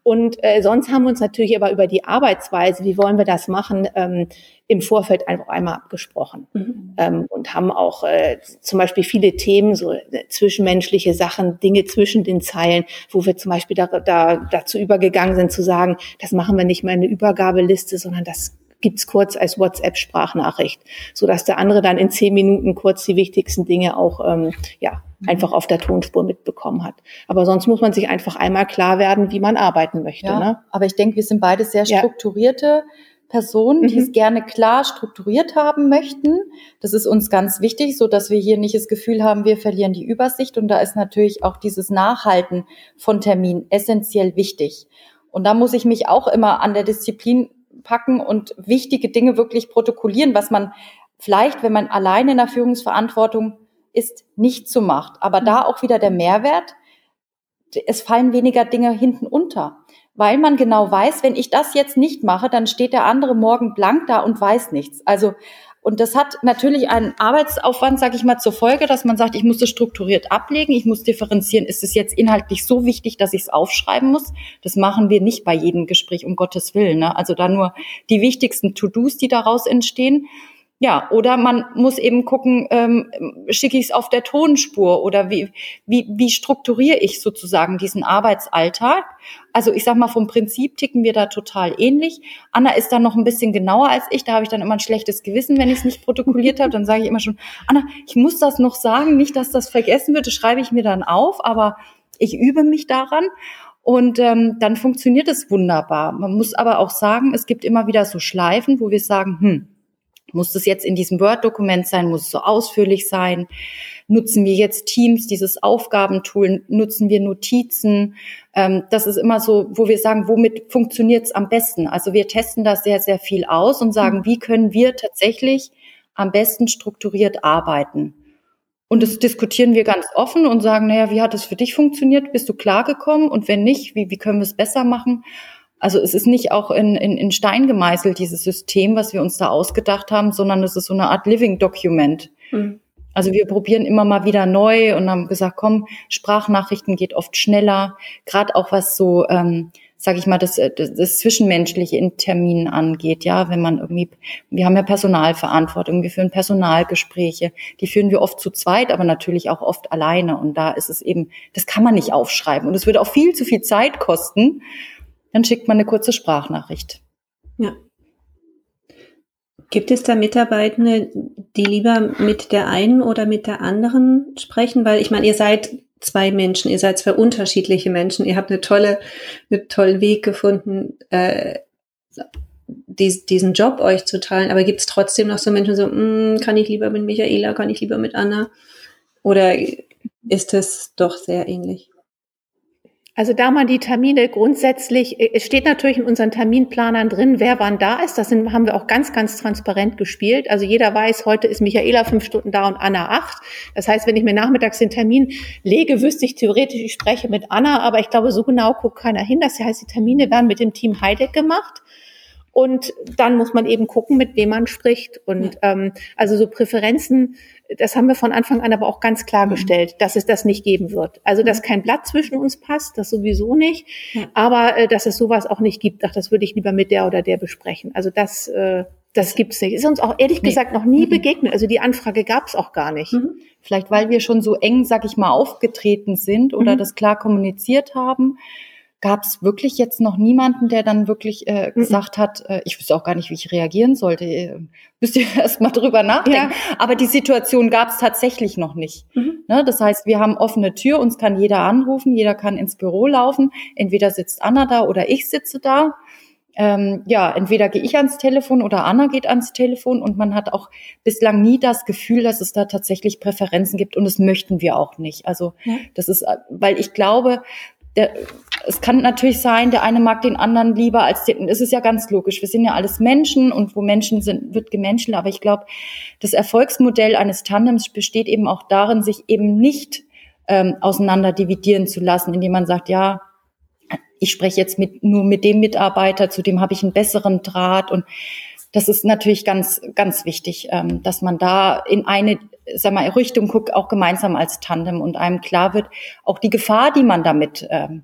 Und äh, sonst haben wir uns natürlich aber über die Arbeitsweise, wie wollen wir das machen, ähm, im Vorfeld einfach einmal abgesprochen mhm. ähm, und haben auch äh, zum Beispiel viele Themen, so äh, zwischenmenschliche Sachen, Dinge zwischen den Zeilen, wo wir zum Beispiel da, da, dazu übergegangen sind zu sagen, das machen wir nicht mehr in eine Übergabeliste, sondern das gibt's kurz als WhatsApp-Sprachnachricht, so dass der andere dann in zehn Minuten kurz die wichtigsten Dinge auch ähm, ja mhm. einfach auf der Tonspur mitbekommen hat. Aber sonst muss man sich einfach einmal klar werden, wie man arbeiten möchte. Ja, ne? Aber ich denke, wir sind beide sehr strukturierte ja. Personen, die mhm. es gerne klar strukturiert haben möchten. Das ist uns ganz wichtig, so dass wir hier nicht das Gefühl haben, wir verlieren die Übersicht. Und da ist natürlich auch dieses Nachhalten von Terminen essentiell wichtig. Und da muss ich mich auch immer an der Disziplin packen und wichtige Dinge wirklich protokollieren, was man vielleicht, wenn man alleine in der Führungsverantwortung ist, nicht so macht. Aber da mhm. auch wieder der Mehrwert. Es fallen weniger Dinge hinten unter, weil man genau weiß, wenn ich das jetzt nicht mache, dann steht der andere morgen blank da und weiß nichts. Also und das hat natürlich einen Arbeitsaufwand, sage ich mal, zur Folge, dass man sagt, ich muss es strukturiert ablegen, ich muss differenzieren, ist es jetzt inhaltlich so wichtig, dass ich es aufschreiben muss? Das machen wir nicht bei jedem Gespräch, um Gottes Willen. Ne? Also da nur die wichtigsten To-Dos, die daraus entstehen. Ja, oder man muss eben gucken, ähm, schicke ich es auf der Tonspur oder wie, wie, wie strukturiere ich sozusagen diesen Arbeitsalltag? Also ich sag mal, vom Prinzip ticken wir da total ähnlich. Anna ist da noch ein bisschen genauer als ich. Da habe ich dann immer ein schlechtes Gewissen, wenn ich es nicht protokolliert habe. Dann sage ich immer schon, Anna, ich muss das noch sagen, nicht, dass das vergessen wird. Das schreibe ich mir dann auf, aber ich übe mich daran. Und ähm, dann funktioniert es wunderbar. Man muss aber auch sagen, es gibt immer wieder so Schleifen, wo wir sagen, hm, muss das jetzt in diesem Word-Dokument sein? Muss es so ausführlich sein? Nutzen wir jetzt Teams, dieses Aufgabentool? Nutzen wir Notizen? Ähm, das ist immer so, wo wir sagen, womit funktioniert es am besten? Also wir testen da sehr, sehr viel aus und sagen, mhm. wie können wir tatsächlich am besten strukturiert arbeiten? Und das diskutieren wir ganz offen und sagen, naja, wie hat es für dich funktioniert? Bist du klargekommen? Und wenn nicht, wie, wie können wir es besser machen? Also es ist nicht auch in, in, in Stein gemeißelt, dieses System, was wir uns da ausgedacht haben, sondern es ist so eine Art Living Document. Mhm. Also wir probieren immer mal wieder neu und haben gesagt, komm, Sprachnachrichten geht oft schneller, gerade auch was so, ähm, sage ich mal, das, das, das Zwischenmenschliche in Terminen angeht. Ja, wenn man irgendwie, wir haben ja Personalverantwortung, wir führen Personalgespräche, die führen wir oft zu zweit, aber natürlich auch oft alleine. Und da ist es eben, das kann man nicht aufschreiben und es würde auch viel zu viel Zeit kosten dann schickt man eine kurze Sprachnachricht. Ja. Gibt es da Mitarbeitende, die lieber mit der einen oder mit der anderen sprechen? Weil ich meine, ihr seid zwei Menschen, ihr seid zwei unterschiedliche Menschen, ihr habt eine tolle, einen tollen Weg gefunden, äh, dies, diesen Job euch zu teilen. Aber gibt es trotzdem noch so Menschen, so, mm, kann ich lieber mit Michaela, kann ich lieber mit Anna? Oder ist es doch sehr ähnlich? Also da man die Termine grundsätzlich, äh, es steht natürlich in unseren Terminplanern drin, wer wann da ist. Das sind, haben wir auch ganz, ganz transparent gespielt. Also jeder weiß, heute ist Michaela fünf Stunden da und Anna acht. Das heißt, wenn ich mir nachmittags den Termin lege, wüsste ich theoretisch, ich spreche mit Anna, aber ich glaube, so genau guckt keiner hin. Das heißt, die Termine werden mit dem Team Heideck gemacht. Und dann muss man eben gucken, mit wem man spricht. Und ähm, also so Präferenzen, das haben wir von Anfang an aber auch ganz klargestellt, mhm. dass es das nicht geben wird. Also dass mhm. kein Blatt zwischen uns passt, das sowieso nicht. Ja. Aber äh, dass es sowas auch nicht gibt, ach, das würde ich lieber mit der oder der besprechen. Also das, äh, das gibt's nicht. Ist uns auch ehrlich nee. gesagt noch nie mhm. begegnet. Also die Anfrage gab's auch gar nicht. Mhm. Vielleicht weil wir schon so eng, sag ich mal, aufgetreten sind oder mhm. das klar kommuniziert haben gab es wirklich jetzt noch niemanden, der dann wirklich äh, gesagt hat, äh, ich wüsste auch gar nicht, wie ich reagieren sollte. Äh, müsst ihr [laughs] erst mal drüber nachdenken. Ja. Aber die Situation gab es tatsächlich noch nicht. Mhm. Ne? Das heißt, wir haben offene Tür, uns kann jeder anrufen, jeder kann ins Büro laufen. Entweder sitzt Anna da oder ich sitze da. Ähm, ja, entweder gehe ich ans Telefon oder Anna geht ans Telefon und man hat auch bislang nie das Gefühl, dass es da tatsächlich Präferenzen gibt und das möchten wir auch nicht. Also ja. das ist, äh, weil ich glaube, der, es kann natürlich sein, der eine mag den anderen lieber als den. Es ist ja ganz logisch. Wir sind ja alles Menschen und wo Menschen sind, wird gemenschelt. Aber ich glaube, das Erfolgsmodell eines Tandems besteht eben auch darin, sich eben nicht ähm, auseinander dividieren zu lassen, indem man sagt, ja, ich spreche jetzt mit, nur mit dem Mitarbeiter, zu dem habe ich einen besseren Draht. Und das ist natürlich ganz, ganz wichtig, ähm, dass man da in eine sag mal, Richtung guckt, auch gemeinsam als Tandem und einem klar wird, auch die Gefahr, die man damit ähm,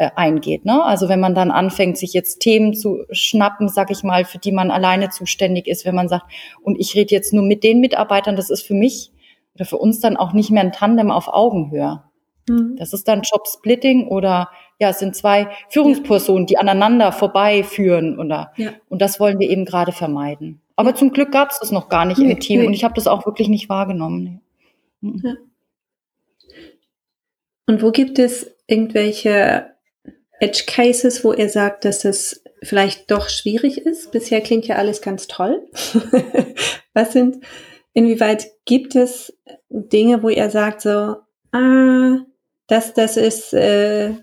äh, eingeht. Ne? Also wenn man dann anfängt, sich jetzt Themen zu schnappen, sag ich mal, für die man alleine zuständig ist, wenn man sagt, und ich rede jetzt nur mit den Mitarbeitern, das ist für mich oder für uns dann auch nicht mehr ein Tandem auf Augenhöhe. Mhm. Das ist dann Jobsplitting oder ja, es sind zwei Führungspersonen, die aneinander vorbeiführen oder ja. und das wollen wir eben gerade vermeiden. Aber zum Glück gab es das noch gar nicht nee, im Team nee. und ich habe das auch wirklich nicht wahrgenommen. Mhm. Ja. Und wo gibt es irgendwelche Edge Cases, wo ihr sagt, dass es vielleicht doch schwierig ist? Bisher klingt ja alles ganz toll. [laughs] Was sind, inwieweit gibt es Dinge, wo ihr sagt so, ah, das, das ist äh,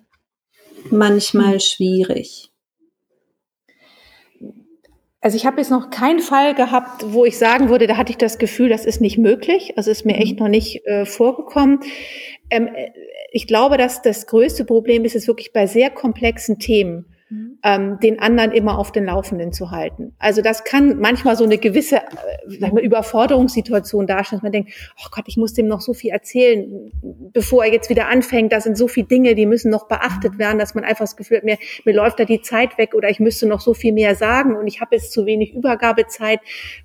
manchmal hm. schwierig? Also ich habe jetzt noch keinen Fall gehabt, wo ich sagen würde, da hatte ich das Gefühl, das ist nicht möglich. Also ist mir echt mhm. noch nicht äh, vorgekommen. Ähm, äh, ich glaube, dass das größte Problem ist, ist wirklich bei sehr komplexen Themen mhm. Ähm, den anderen immer auf den Laufenden zu halten. Also das kann manchmal so eine gewisse äh, mal, Überforderungssituation darstellen, dass man denkt, oh Gott, ich muss dem noch so viel erzählen, bevor er jetzt wieder anfängt. Da sind so viele Dinge, die müssen noch beachtet mhm. werden, dass man einfach das Gefühl hat, mir, mir läuft da die Zeit weg oder ich müsste noch so viel mehr sagen und ich habe jetzt zu wenig Übergabezeit,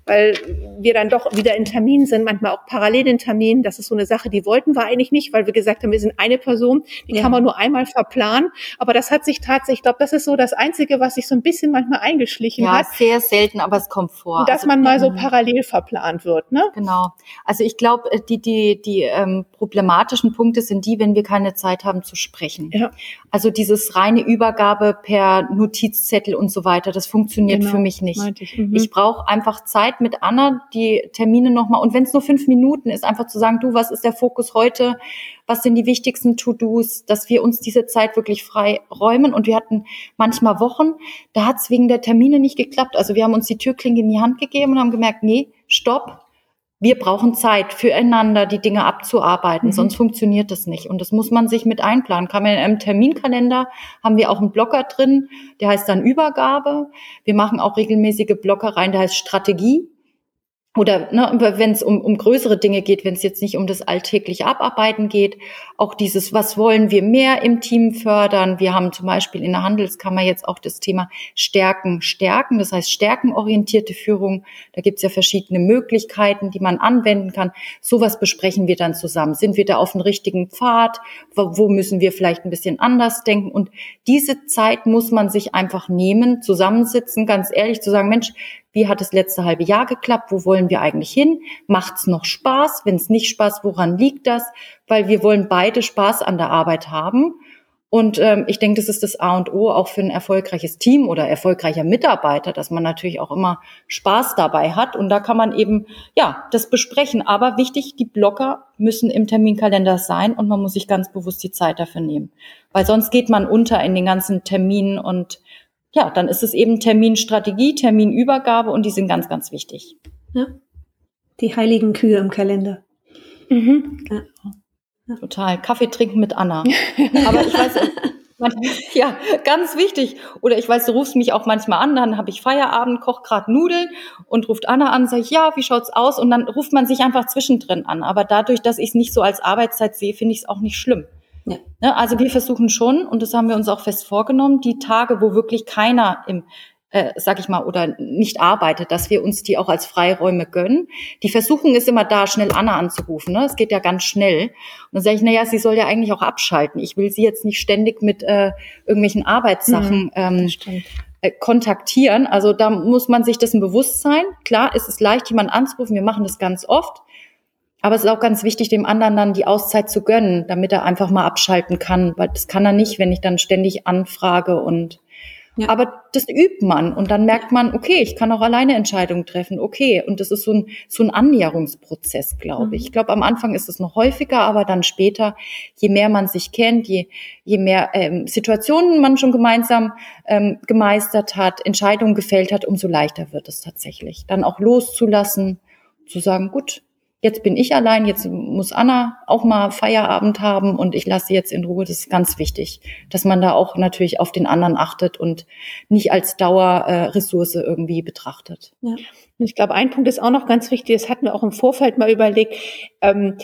weil wir dann doch wieder in Terminen sind, manchmal auch parallel in Terminen. Das ist so eine Sache, die wollten wir eigentlich nicht, weil wir gesagt haben, wir sind eine Person, die ja. kann man nur einmal verplanen. Aber das hat sich tatsächlich, ich glaube, das ist so das Einzige, was sich so ein bisschen manchmal eingeschlichen ja, hat. Ja, sehr selten, aber es kommt vor. Dass also, man mal so parallel verplant wird, ne? Genau. Also ich glaube, äh, die, die, die ähm, problematischen Punkte sind die, wenn wir keine Zeit haben zu sprechen. Ja. Also dieses reine Übergabe per Notizzettel und so weiter, das funktioniert genau, für mich nicht. Ich, mhm. ich brauche einfach Zeit mit Anna, die Termine nochmal, und wenn es nur fünf Minuten ist, einfach zu sagen, du, was ist der Fokus heute? Was sind die wichtigsten To-Dos, dass wir uns diese Zeit wirklich frei räumen. Und wir hatten manchmal Wochen, da hat es wegen der Termine nicht geklappt. Also wir haben uns die Türklinge in die Hand gegeben und haben gemerkt, nee, stopp, wir brauchen Zeit füreinander, die Dinge abzuarbeiten, mhm. sonst funktioniert das nicht. Und das muss man sich mit einplanen. Kann man in einem Terminkalender haben wir auch einen Blocker drin, der heißt dann Übergabe. Wir machen auch regelmäßige Blocker rein, der heißt Strategie oder ne, wenn es um, um größere Dinge geht, wenn es jetzt nicht um das alltägliche Abarbeiten geht, auch dieses, was wollen wir mehr im Team fördern? Wir haben zum Beispiel in der Handelskammer jetzt auch das Thema Stärken, Stärken, das heißt stärkenorientierte Führung. Da gibt es ja verschiedene Möglichkeiten, die man anwenden kann. Sowas besprechen wir dann zusammen. Sind wir da auf dem richtigen Pfad? Wo, wo müssen wir vielleicht ein bisschen anders denken? Und diese Zeit muss man sich einfach nehmen, zusammensitzen, ganz ehrlich zu sagen, Mensch, wie hat das letzte halbe Jahr geklappt? Wo wollen wir eigentlich hin? Macht's noch Spaß? Wenn es nicht Spaß, woran liegt das? Weil wir wollen beide Spaß an der Arbeit haben. Und ähm, ich denke, das ist das A und O auch für ein erfolgreiches Team oder erfolgreicher Mitarbeiter, dass man natürlich auch immer Spaß dabei hat. Und da kann man eben, ja, das besprechen. Aber wichtig, die Blocker müssen im Terminkalender sein und man muss sich ganz bewusst die Zeit dafür nehmen. Weil sonst geht man unter in den ganzen Terminen und ja, dann ist es eben Terminstrategie, Terminübergabe und die sind ganz, ganz wichtig. Ja. Die heiligen Kühe im Kalender. Mhm. Ja. Ja. Total. Kaffee trinken mit Anna. [laughs] Aber ich weiß, ja, ganz wichtig. Oder ich weiß, du rufst mich auch manchmal an, dann habe ich Feierabend, koch gerade Nudeln und ruft Anna an, sage ich, ja, wie schaut's aus? Und dann ruft man sich einfach zwischendrin an. Aber dadurch, dass ich es nicht so als Arbeitszeit sehe, finde ich es auch nicht schlimm. Ja. Ne, also wir versuchen schon, und das haben wir uns auch fest vorgenommen, die Tage, wo wirklich keiner im äh, sag ich mal, oder nicht arbeitet, dass wir uns die auch als Freiräume gönnen. Die Versuchung ist immer da, schnell Anna anzurufen. Ne? Es geht ja ganz schnell. Und dann sage ich, na ja, sie soll ja eigentlich auch abschalten. Ich will sie jetzt nicht ständig mit äh, irgendwelchen Arbeitssachen mhm, ähm, äh, kontaktieren. Also da muss man sich dessen bewusst sein. Klar, es ist leicht, jemanden anzurufen. Wir machen das ganz oft. Aber es ist auch ganz wichtig, dem anderen dann die Auszeit zu gönnen, damit er einfach mal abschalten kann, weil das kann er nicht, wenn ich dann ständig anfrage und Ja. Aber das übt man und dann merkt man, okay, ich kann auch alleine Entscheidungen treffen, okay. Und das ist so ein, so ein Annäherungsprozess, glaube mhm. ich. Ich glaube, am Anfang ist es noch häufiger, aber dann später, je mehr man sich kennt, je, je mehr ähm, Situationen man schon gemeinsam ähm, gemeistert hat, Entscheidungen gefällt hat, umso leichter wird es tatsächlich. Dann auch loszulassen, zu sagen, gut, jetzt bin ich allein, jetzt muss Anna auch mal Feierabend haben und ich lasse sie jetzt in Ruhe. Das ist ganz wichtig, dass man da auch natürlich auf den anderen achtet und nicht als Dauerressource äh, irgendwie betrachtet. Ja. Ich glaube, ein Punkt ist auch noch ganz wichtig, das hatten wir auch im Vorfeld mal überlegt. Ähm,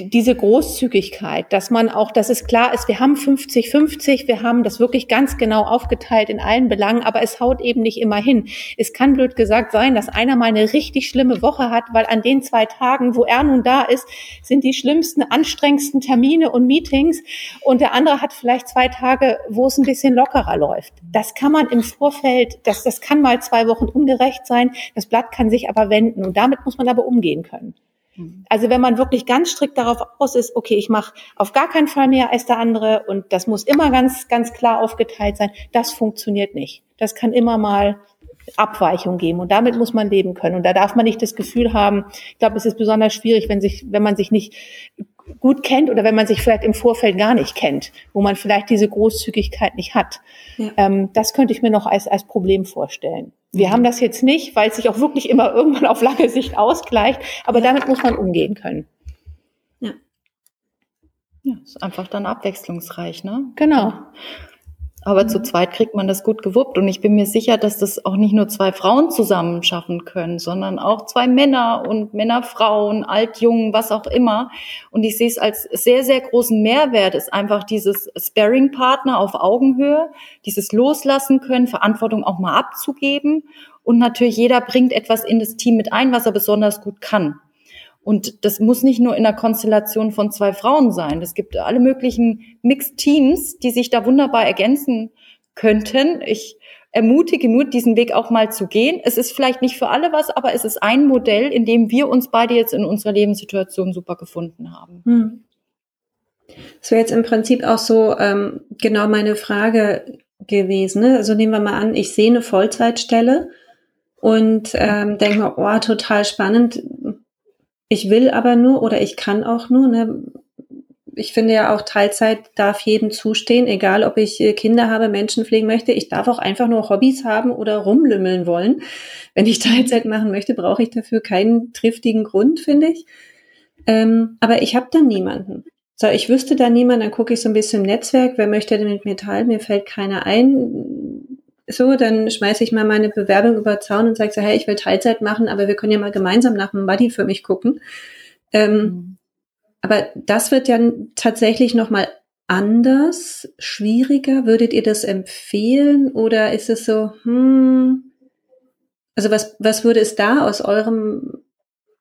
diese Großzügigkeit, dass man auch, dass es klar ist, wir haben 50-50, wir haben das wirklich ganz genau aufgeteilt in allen Belangen, aber es haut eben nicht immer hin. Es kann blöd gesagt sein, dass einer mal eine richtig schlimme Woche hat, weil an den zwei Tagen, wo er nun da ist, sind die schlimmsten, anstrengendsten Termine und Meetings und der andere hat vielleicht zwei Tage, wo es ein bisschen lockerer läuft. Das kann man im Vorfeld, das, das kann mal zwei Wochen ungerecht sein, das Blatt kann sich aber wenden und damit muss man aber umgehen können. Mhm. Also wenn man wirklich ganz strikt darauf aus ist, okay, ich mache auf gar keinen Fall mehr als der andere und das muss immer ganz, ganz klar aufgeteilt sein, das funktioniert nicht. Das kann immer mal Abweichung geben und damit muss man leben können. Und da darf man nicht das Gefühl haben, ich glaube, es ist besonders schwierig, wenn sich, wenn man sich nicht gut kennt oder wenn man sich vielleicht im Vorfeld gar nicht kennt, wo man vielleicht diese Großzügigkeit nicht hat. Ja. Ähm, das könnte ich mir noch als, als Problem vorstellen. Wir mhm. haben das jetzt nicht, weil es sich auch wirklich immer [laughs] irgendwann auf lange Sicht ausgleicht, aber damit muss man umgehen können. Ja. Ja, ist einfach dann abwechslungsreich, ne? Genau. Aber zu zweit kriegt man das gut gewuppt. Und ich bin mir sicher, dass das auch nicht nur zwei Frauen zusammen schaffen können, sondern auch zwei Männer und Männer, Frauen, alt, jung, was auch immer. Und ich sehe es als sehr, sehr großen Mehrwert, ist einfach dieses Sparing-Partner auf Augenhöhe, dieses Loslassen können, Verantwortung auch mal abzugeben. Und natürlich jeder bringt etwas in das Team mit ein, was er besonders gut kann. Und das muss nicht nur in der Konstellation von zwei Frauen sein. Es gibt alle möglichen Mixed Teams, die sich da wunderbar ergänzen könnten. Ich ermutige nur, diesen Weg auch mal zu gehen. Es ist vielleicht nicht für alle was, aber es ist ein Modell, in dem wir uns beide jetzt in unserer Lebenssituation super gefunden haben. Hm. Das wäre jetzt im Prinzip auch so ähm, genau meine Frage gewesen. Ne? Also nehmen wir mal an, ich sehe eine Vollzeitstelle und ähm, denke mir, oh, total spannend ich will aber nur oder ich kann auch nur. Ne? Ich finde ja auch Teilzeit darf jedem zustehen, egal ob ich äh, Kinder habe, Menschen pflegen möchte. Ich darf auch einfach nur Hobbys haben oder rumlümmeln wollen. Wenn ich [laughs] Teilzeit machen möchte, brauche ich dafür keinen triftigen Grund, finde ich. Ähm, aber ich habe dann niemanden. So, ich wüsste da niemanden, dann gucke ich so ein bisschen im Netzwerk, wer möchte denn mit mir teilen, mir fällt keiner ein so, dann schmeiße ich mal meine Bewerbung über Zaun und sage so, hey, ich will Teilzeit machen, aber wir können ja mal gemeinsam nach einem Buddy für mich gucken. Ähm, mhm. Aber das wird ja tatsächlich nochmal anders, schwieriger. Würdet ihr das empfehlen oder ist es so, hm, also was, was würde es da aus eurem,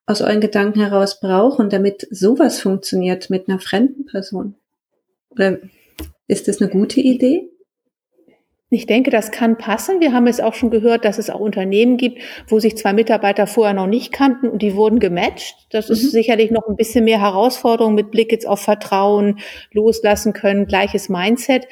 aus euren Gedanken heraus brauchen, damit sowas funktioniert mit einer fremden Person? Oder ist das eine gute Idee? Ich denke, das kann passen. Wir haben es auch schon gehört, dass es auch Unternehmen gibt, wo sich zwei Mitarbeiter vorher noch nicht kannten und die wurden gematcht. Das mhm. ist sicherlich noch ein bisschen mehr Herausforderung mit Blick jetzt auf Vertrauen, loslassen können, gleiches Mindset.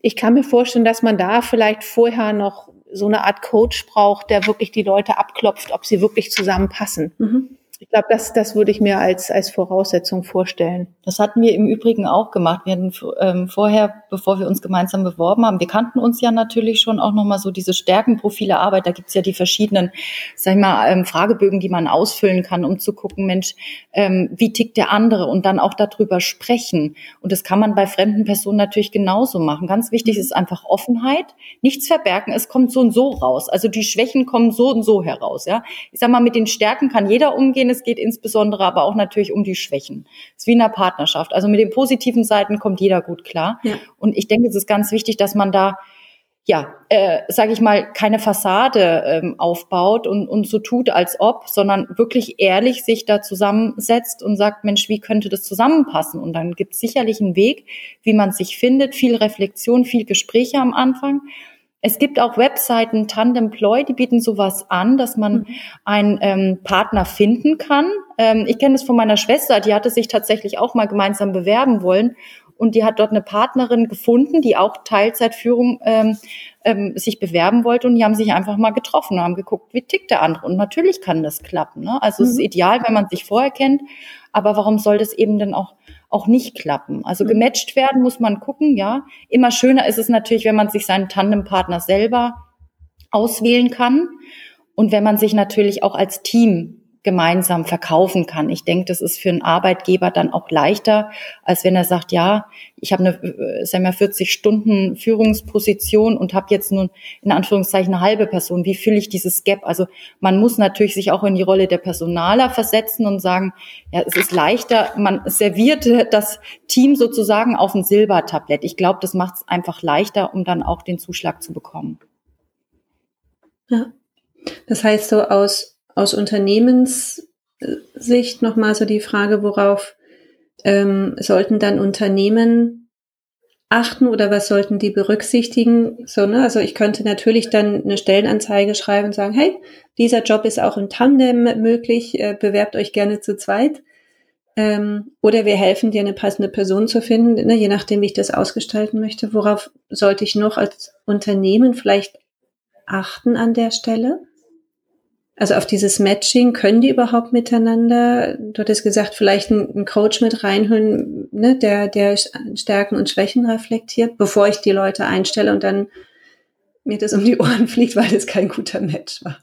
Ich kann mir vorstellen, dass man da vielleicht vorher noch so eine Art Coach braucht, der wirklich die Leute abklopft, ob sie wirklich zusammenpassen. Mhm. Ich glaube, das, das würde ich mir als, als Voraussetzung vorstellen. Das hatten wir im Übrigen auch gemacht. Wir hatten ähm, vorher, bevor wir uns gemeinsam beworben haben, wir kannten uns ja natürlich schon auch nochmal so diese Stärkenprofile Arbeit. Da gibt's ja die verschiedenen, sag ich mal, ähm, Fragebögen, die man ausfüllen kann, um zu gucken, Mensch, ähm, wie tickt der andere und dann auch darüber sprechen. Und das kann man bei fremden Personen natürlich genauso machen. Ganz wichtig ist einfach Offenheit, nichts verbergen. Es kommt so und so raus. Also die Schwächen kommen so und so heraus. Ja, ich sag mal, mit den Stärken kann jeder umgehen gehen. Es geht insbesondere aber auch natürlich um die Schwächen. Es ist wie in einer Partnerschaft. Also mit den positiven Seiten kommt jeder gut klar. Ja. Und ich denke, es ist ganz wichtig, dass man da ja, äh, sage ich mal, keine Fassade ähm, aufbaut und, und so tut, als ob, sondern wirklich ehrlich sich da zusammensetzt und sagt, Mensch, wie könnte das zusammenpassen? Und dann gibt es sicherlich einen Weg, wie man sich findet, viel Reflexion, viel Gespräche am Anfang. Es gibt auch Webseiten, Tandemploy, die bieten sowas an, dass man mhm. einen ähm, Partner finden kann. Ähm, ich kenne es von meiner Schwester, die hatte sich tatsächlich auch mal gemeinsam bewerben wollen. und die hat dort eine Partnerin gefunden, die auch Teilzeitführung ähm, ähm, sich bewerben wollte und die haben sich einfach mal getroffen und haben geguckt, wie tickt der andere. Und natürlich kann das klappen. Ne? Also mhm. es ist mhm. ideal, wenn man sich vorher kennt, aber warum soll das eben dann auch auch nicht klappen? Also mhm. gematcht werden muss man gucken, ja. Immer schöner ist es natürlich, wenn man sich seinen Tandempartner selber auswählen kann und wenn man sich natürlich auch als Team gemeinsam verkaufen kann. Ich denke, das ist für einen Arbeitgeber dann auch leichter, als wenn er sagt, ja, ich habe eine äh, sagen wir, 40 Stunden Führungsposition und habe jetzt nun in Anführungszeichen eine halbe Person. Wie fülle ich dieses Gap? Also man muss natürlich sich auch in die Rolle der Personaler versetzen und sagen, ja, es ist leichter, man serviert [laughs] das Team sozusagen auf ein Silbertablett. Ich glaube, das macht es einfach leichter, um dann auch den Zuschlag zu bekommen. Ja. Das heißt, so aus aus Unternehmenssicht nochmal so die Frage, worauf ähm, sollten dann Unternehmen achten oder was sollten die berücksichtigen? So, ne? Also ich könnte natürlich dann eine Stellenanzeige schreiben und sagen, hey, dieser Job ist auch in Tandem möglich, äh, bewerbt euch gerne zu zweit. Ähm, oder wir helfen dir, eine passende Person zu finden, ne, je nachdem, wie ich das ausgestalten möchte. Worauf sollte ich noch als Unternehmen vielleicht achten an der Stelle? Also auf dieses Matching, können die überhaupt miteinander? Du hattest gesagt, vielleicht einen Coach mit reinholen, ne, der, der Stärken und Schwächen reflektiert, bevor ich die Leute einstelle und dann mir das um die Ohren [laughs] fliegt, weil das kein guter Match war.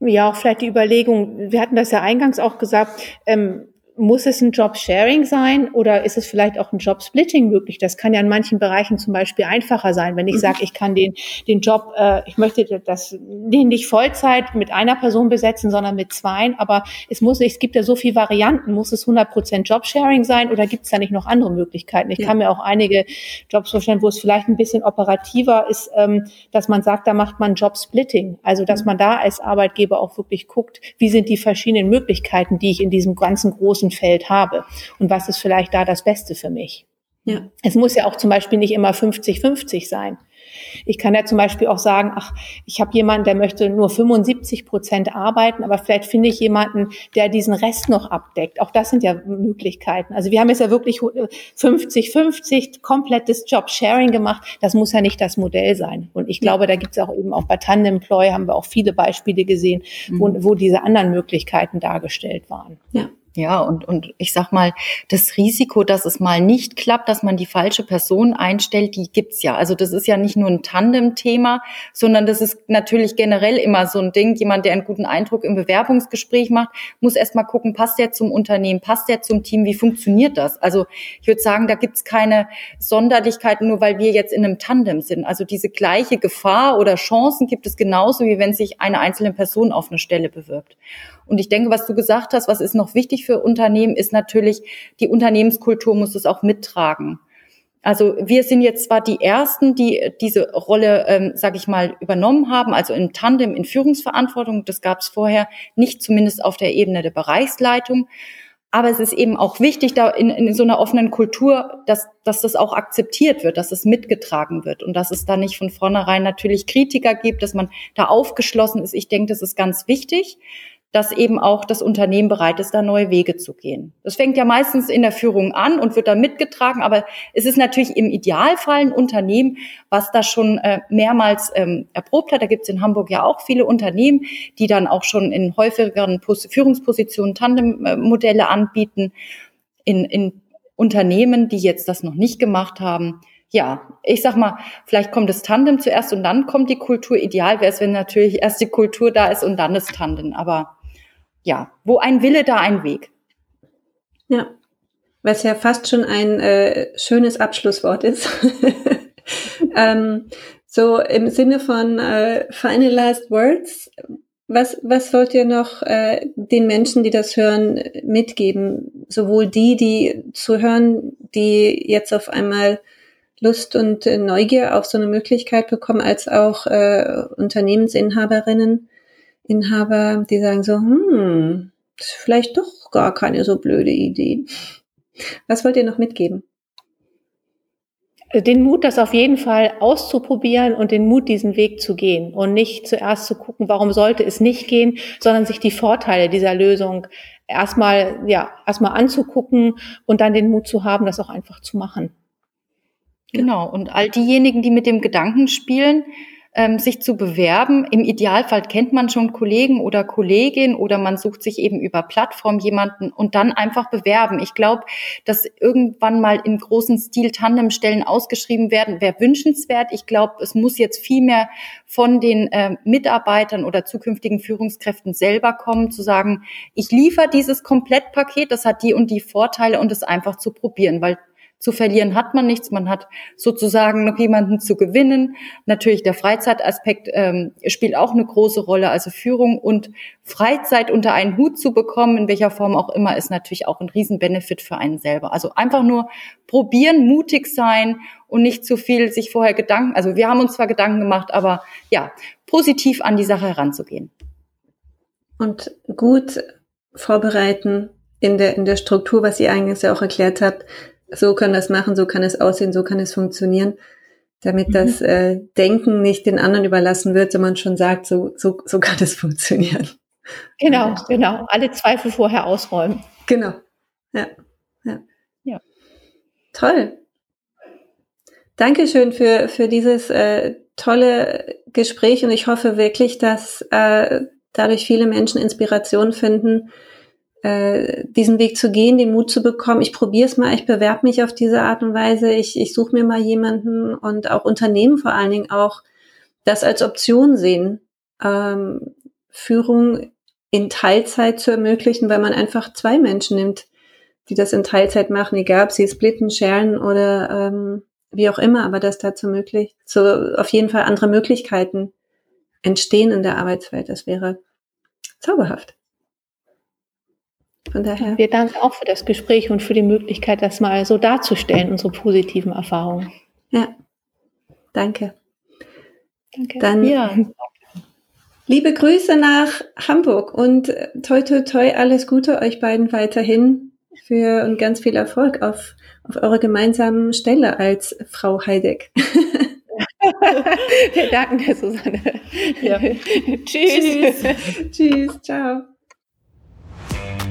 Ja, auch vielleicht die Überlegung, wir hatten das ja eingangs auch gesagt, ähm, muss es ein Job-Sharing sein oder ist es vielleicht auch ein Job-Splitting möglich? Das kann ja in manchen Bereichen zum Beispiel einfacher sein, wenn ich mhm. sage, ich kann den, den Job, äh, ich möchte das den nicht Vollzeit mit einer Person besetzen, sondern mit zweien, aber es muss, es gibt ja so viele Varianten. Muss es 100% Job-Sharing sein oder gibt es da nicht noch andere Möglichkeiten? Ich ja. kann mir auch einige Jobs vorstellen, wo es vielleicht ein bisschen operativer ist, ähm, dass man sagt, da macht man Job-Splitting. Also, dass mhm. man da als Arbeitgeber auch wirklich guckt, wie sind die verschiedenen Möglichkeiten, die ich in diesem ganzen großen großen Feld habe und was ist vielleicht da das Beste für mich. Ja. Es muss ja auch zum Beispiel nicht immer 50-50 sein. Ich kann ja zum Beispiel auch sagen, ach, ich habe jemanden, der möchte nur 75 Prozent arbeiten, aber vielleicht finde ich jemanden, der diesen Rest noch abdeckt. Auch das sind ja Möglichkeiten. Also wir haben jetzt ja wirklich 50-50 komplettes Job-Sharing gemacht. Das muss ja nicht das Modell sein. Und ich glaube, da gibt es auch eben auch bei Tandemploy haben wir auch viele Beispiele gesehen, wo, mhm. wo diese anderen Möglichkeiten dargestellt waren. Ja. Ja, und, und ich sag mal, das Risiko, dass es mal nicht klappt, dass man die falsche Person einstellt, die gibt's ja. Also das ist ja nicht nur ein Tandem-Thema, sondern das ist natürlich generell immer so ein Ding. Jemand, der einen guten Eindruck im Bewerbungsgespräch macht, muss erst mal gucken, passt der zum Unternehmen, passt der zum Team, wie funktioniert das? Also ich würde sagen, da gibt's keine Sonderlichkeiten, nur weil wir jetzt in einem Tandem sind. Also diese gleiche Gefahr oder Chancen gibt es genauso, wie wenn sich eine einzelne Person auf eine Stelle bewirbt. Und ich denke, was du gesagt hast, was ist noch wichtig für Unternehmen, ist natürlich, die Unternehmenskultur muss es auch mittragen. Also wir sind jetzt zwar die Ersten, die diese Rolle, ähm, sage ich mal, übernommen haben, also in Tandem in Führungsverantwortung. Das gab es vorher nicht, zumindest auf der Ebene der Bereichsleitung. Aber es ist eben auch wichtig, da in, in so einer offenen Kultur, dass, dass das auch akzeptiert wird, dass es mitgetragen wird und dass es da nicht von vornherein natürlich Kritiker gibt, dass man da aufgeschlossen ist. Ich denke, das ist ganz wichtig dass eben auch das Unternehmen bereit ist, da neue Wege zu gehen. Das fängt ja meistens in der Führung an und wird dann mitgetragen, aber es ist natürlich im Idealfall ein Unternehmen, was das schon äh, mehrmals ähm, erprobt hat. Da gibt es in Hamburg ja auch viele Unternehmen, die dann auch schon in häufigeren Pos Führungspositionen Tandemmodelle anbieten. In, in Unternehmen, die jetzt das noch nicht gemacht haben, ja, ich sag mal, vielleicht kommt das Tandem zuerst und dann kommt die Kultur. Ideal wäre es, wenn natürlich erst die Kultur da ist und dann das Tandem. Aber ja, wo ein Wille, da ein Weg. Ja, was ja fast schon ein äh, schönes Abschlusswort ist. [laughs] ähm, so im Sinne von äh, Final Last Words, was, was wollt ihr noch äh, den Menschen, die das hören, mitgeben? Sowohl die, die zuhören, die jetzt auf einmal Lust und äh, Neugier auf so eine Möglichkeit bekommen, als auch äh, Unternehmensinhaberinnen, Inhaber, die sagen so, hm, das ist vielleicht doch gar keine so blöde Idee. Was wollt ihr noch mitgeben? Den Mut, das auf jeden Fall auszuprobieren und den Mut, diesen Weg zu gehen und nicht zuerst zu gucken, warum sollte es nicht gehen, sondern sich die Vorteile dieser Lösung erstmal, ja, erstmal anzugucken und dann den Mut zu haben, das auch einfach zu machen. Genau. Und all diejenigen, die mit dem Gedanken spielen, ähm, sich zu bewerben. Im Idealfall kennt man schon Kollegen oder Kollegin oder man sucht sich eben über Plattform jemanden und dann einfach bewerben. Ich glaube, dass irgendwann mal in großen Stil Tandemstellen ausgeschrieben werden, wäre wünschenswert. Ich glaube, es muss jetzt viel mehr von den äh, Mitarbeitern oder zukünftigen Führungskräften selber kommen, zu sagen, ich liefere dieses Komplettpaket, das hat die und die Vorteile und es einfach zu probieren, weil zu verlieren hat man nichts, man hat sozusagen noch jemanden zu gewinnen. Natürlich der Freizeitaspekt ähm, spielt auch eine große Rolle, also Führung und Freizeit unter einen Hut zu bekommen, in welcher Form auch immer, ist natürlich auch ein Riesenbenefit für einen selber. Also einfach nur probieren, mutig sein und nicht zu viel sich vorher Gedanken, also wir haben uns zwar Gedanken gemacht, aber ja, positiv an die Sache heranzugehen. Und gut vorbereiten in der, in der Struktur, was ihr eigentlich ja auch erklärt habt, so kann das machen, so kann es aussehen, so kann es funktionieren, damit mhm. das äh, Denken nicht den anderen überlassen wird, sondern schon sagt, so, so, so kann es [laughs] funktionieren. Genau, genau. Alle Zweifel vorher ausräumen. Genau. Ja. Ja. ja. Toll. Dankeschön für, für dieses äh, tolle Gespräch und ich hoffe wirklich, dass äh, dadurch viele Menschen Inspiration finden, äh, diesen Weg zu gehen, den Mut zu bekommen, ich probiere es mal, ich bewerbe mich auf diese Art und Weise, ich, ich suche mir mal jemanden und auch Unternehmen vor allen Dingen auch das als Option sehen, ähm, Führung in Teilzeit zu ermöglichen, weil man einfach zwei Menschen nimmt, die das in Teilzeit machen, egal ob sie splitten, sharen oder ähm, wie auch immer, aber dass dazu möglich, so auf jeden Fall andere Möglichkeiten entstehen in der Arbeitswelt, das wäre zauberhaft. Von daher. Wir danken auch für das Gespräch und für die Möglichkeit, das mal so darzustellen, unsere positiven Erfahrungen. Ja, danke. Danke. Dann ja. liebe Grüße nach Hamburg und toi toi toi alles Gute euch beiden weiterhin für und ganz viel Erfolg auf, auf eurer gemeinsamen Stelle als Frau Heideck. [laughs] Wir danken dir, Susanne. Ja. [laughs] Tschüss. Tschüss. Ciao.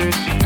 Thank you.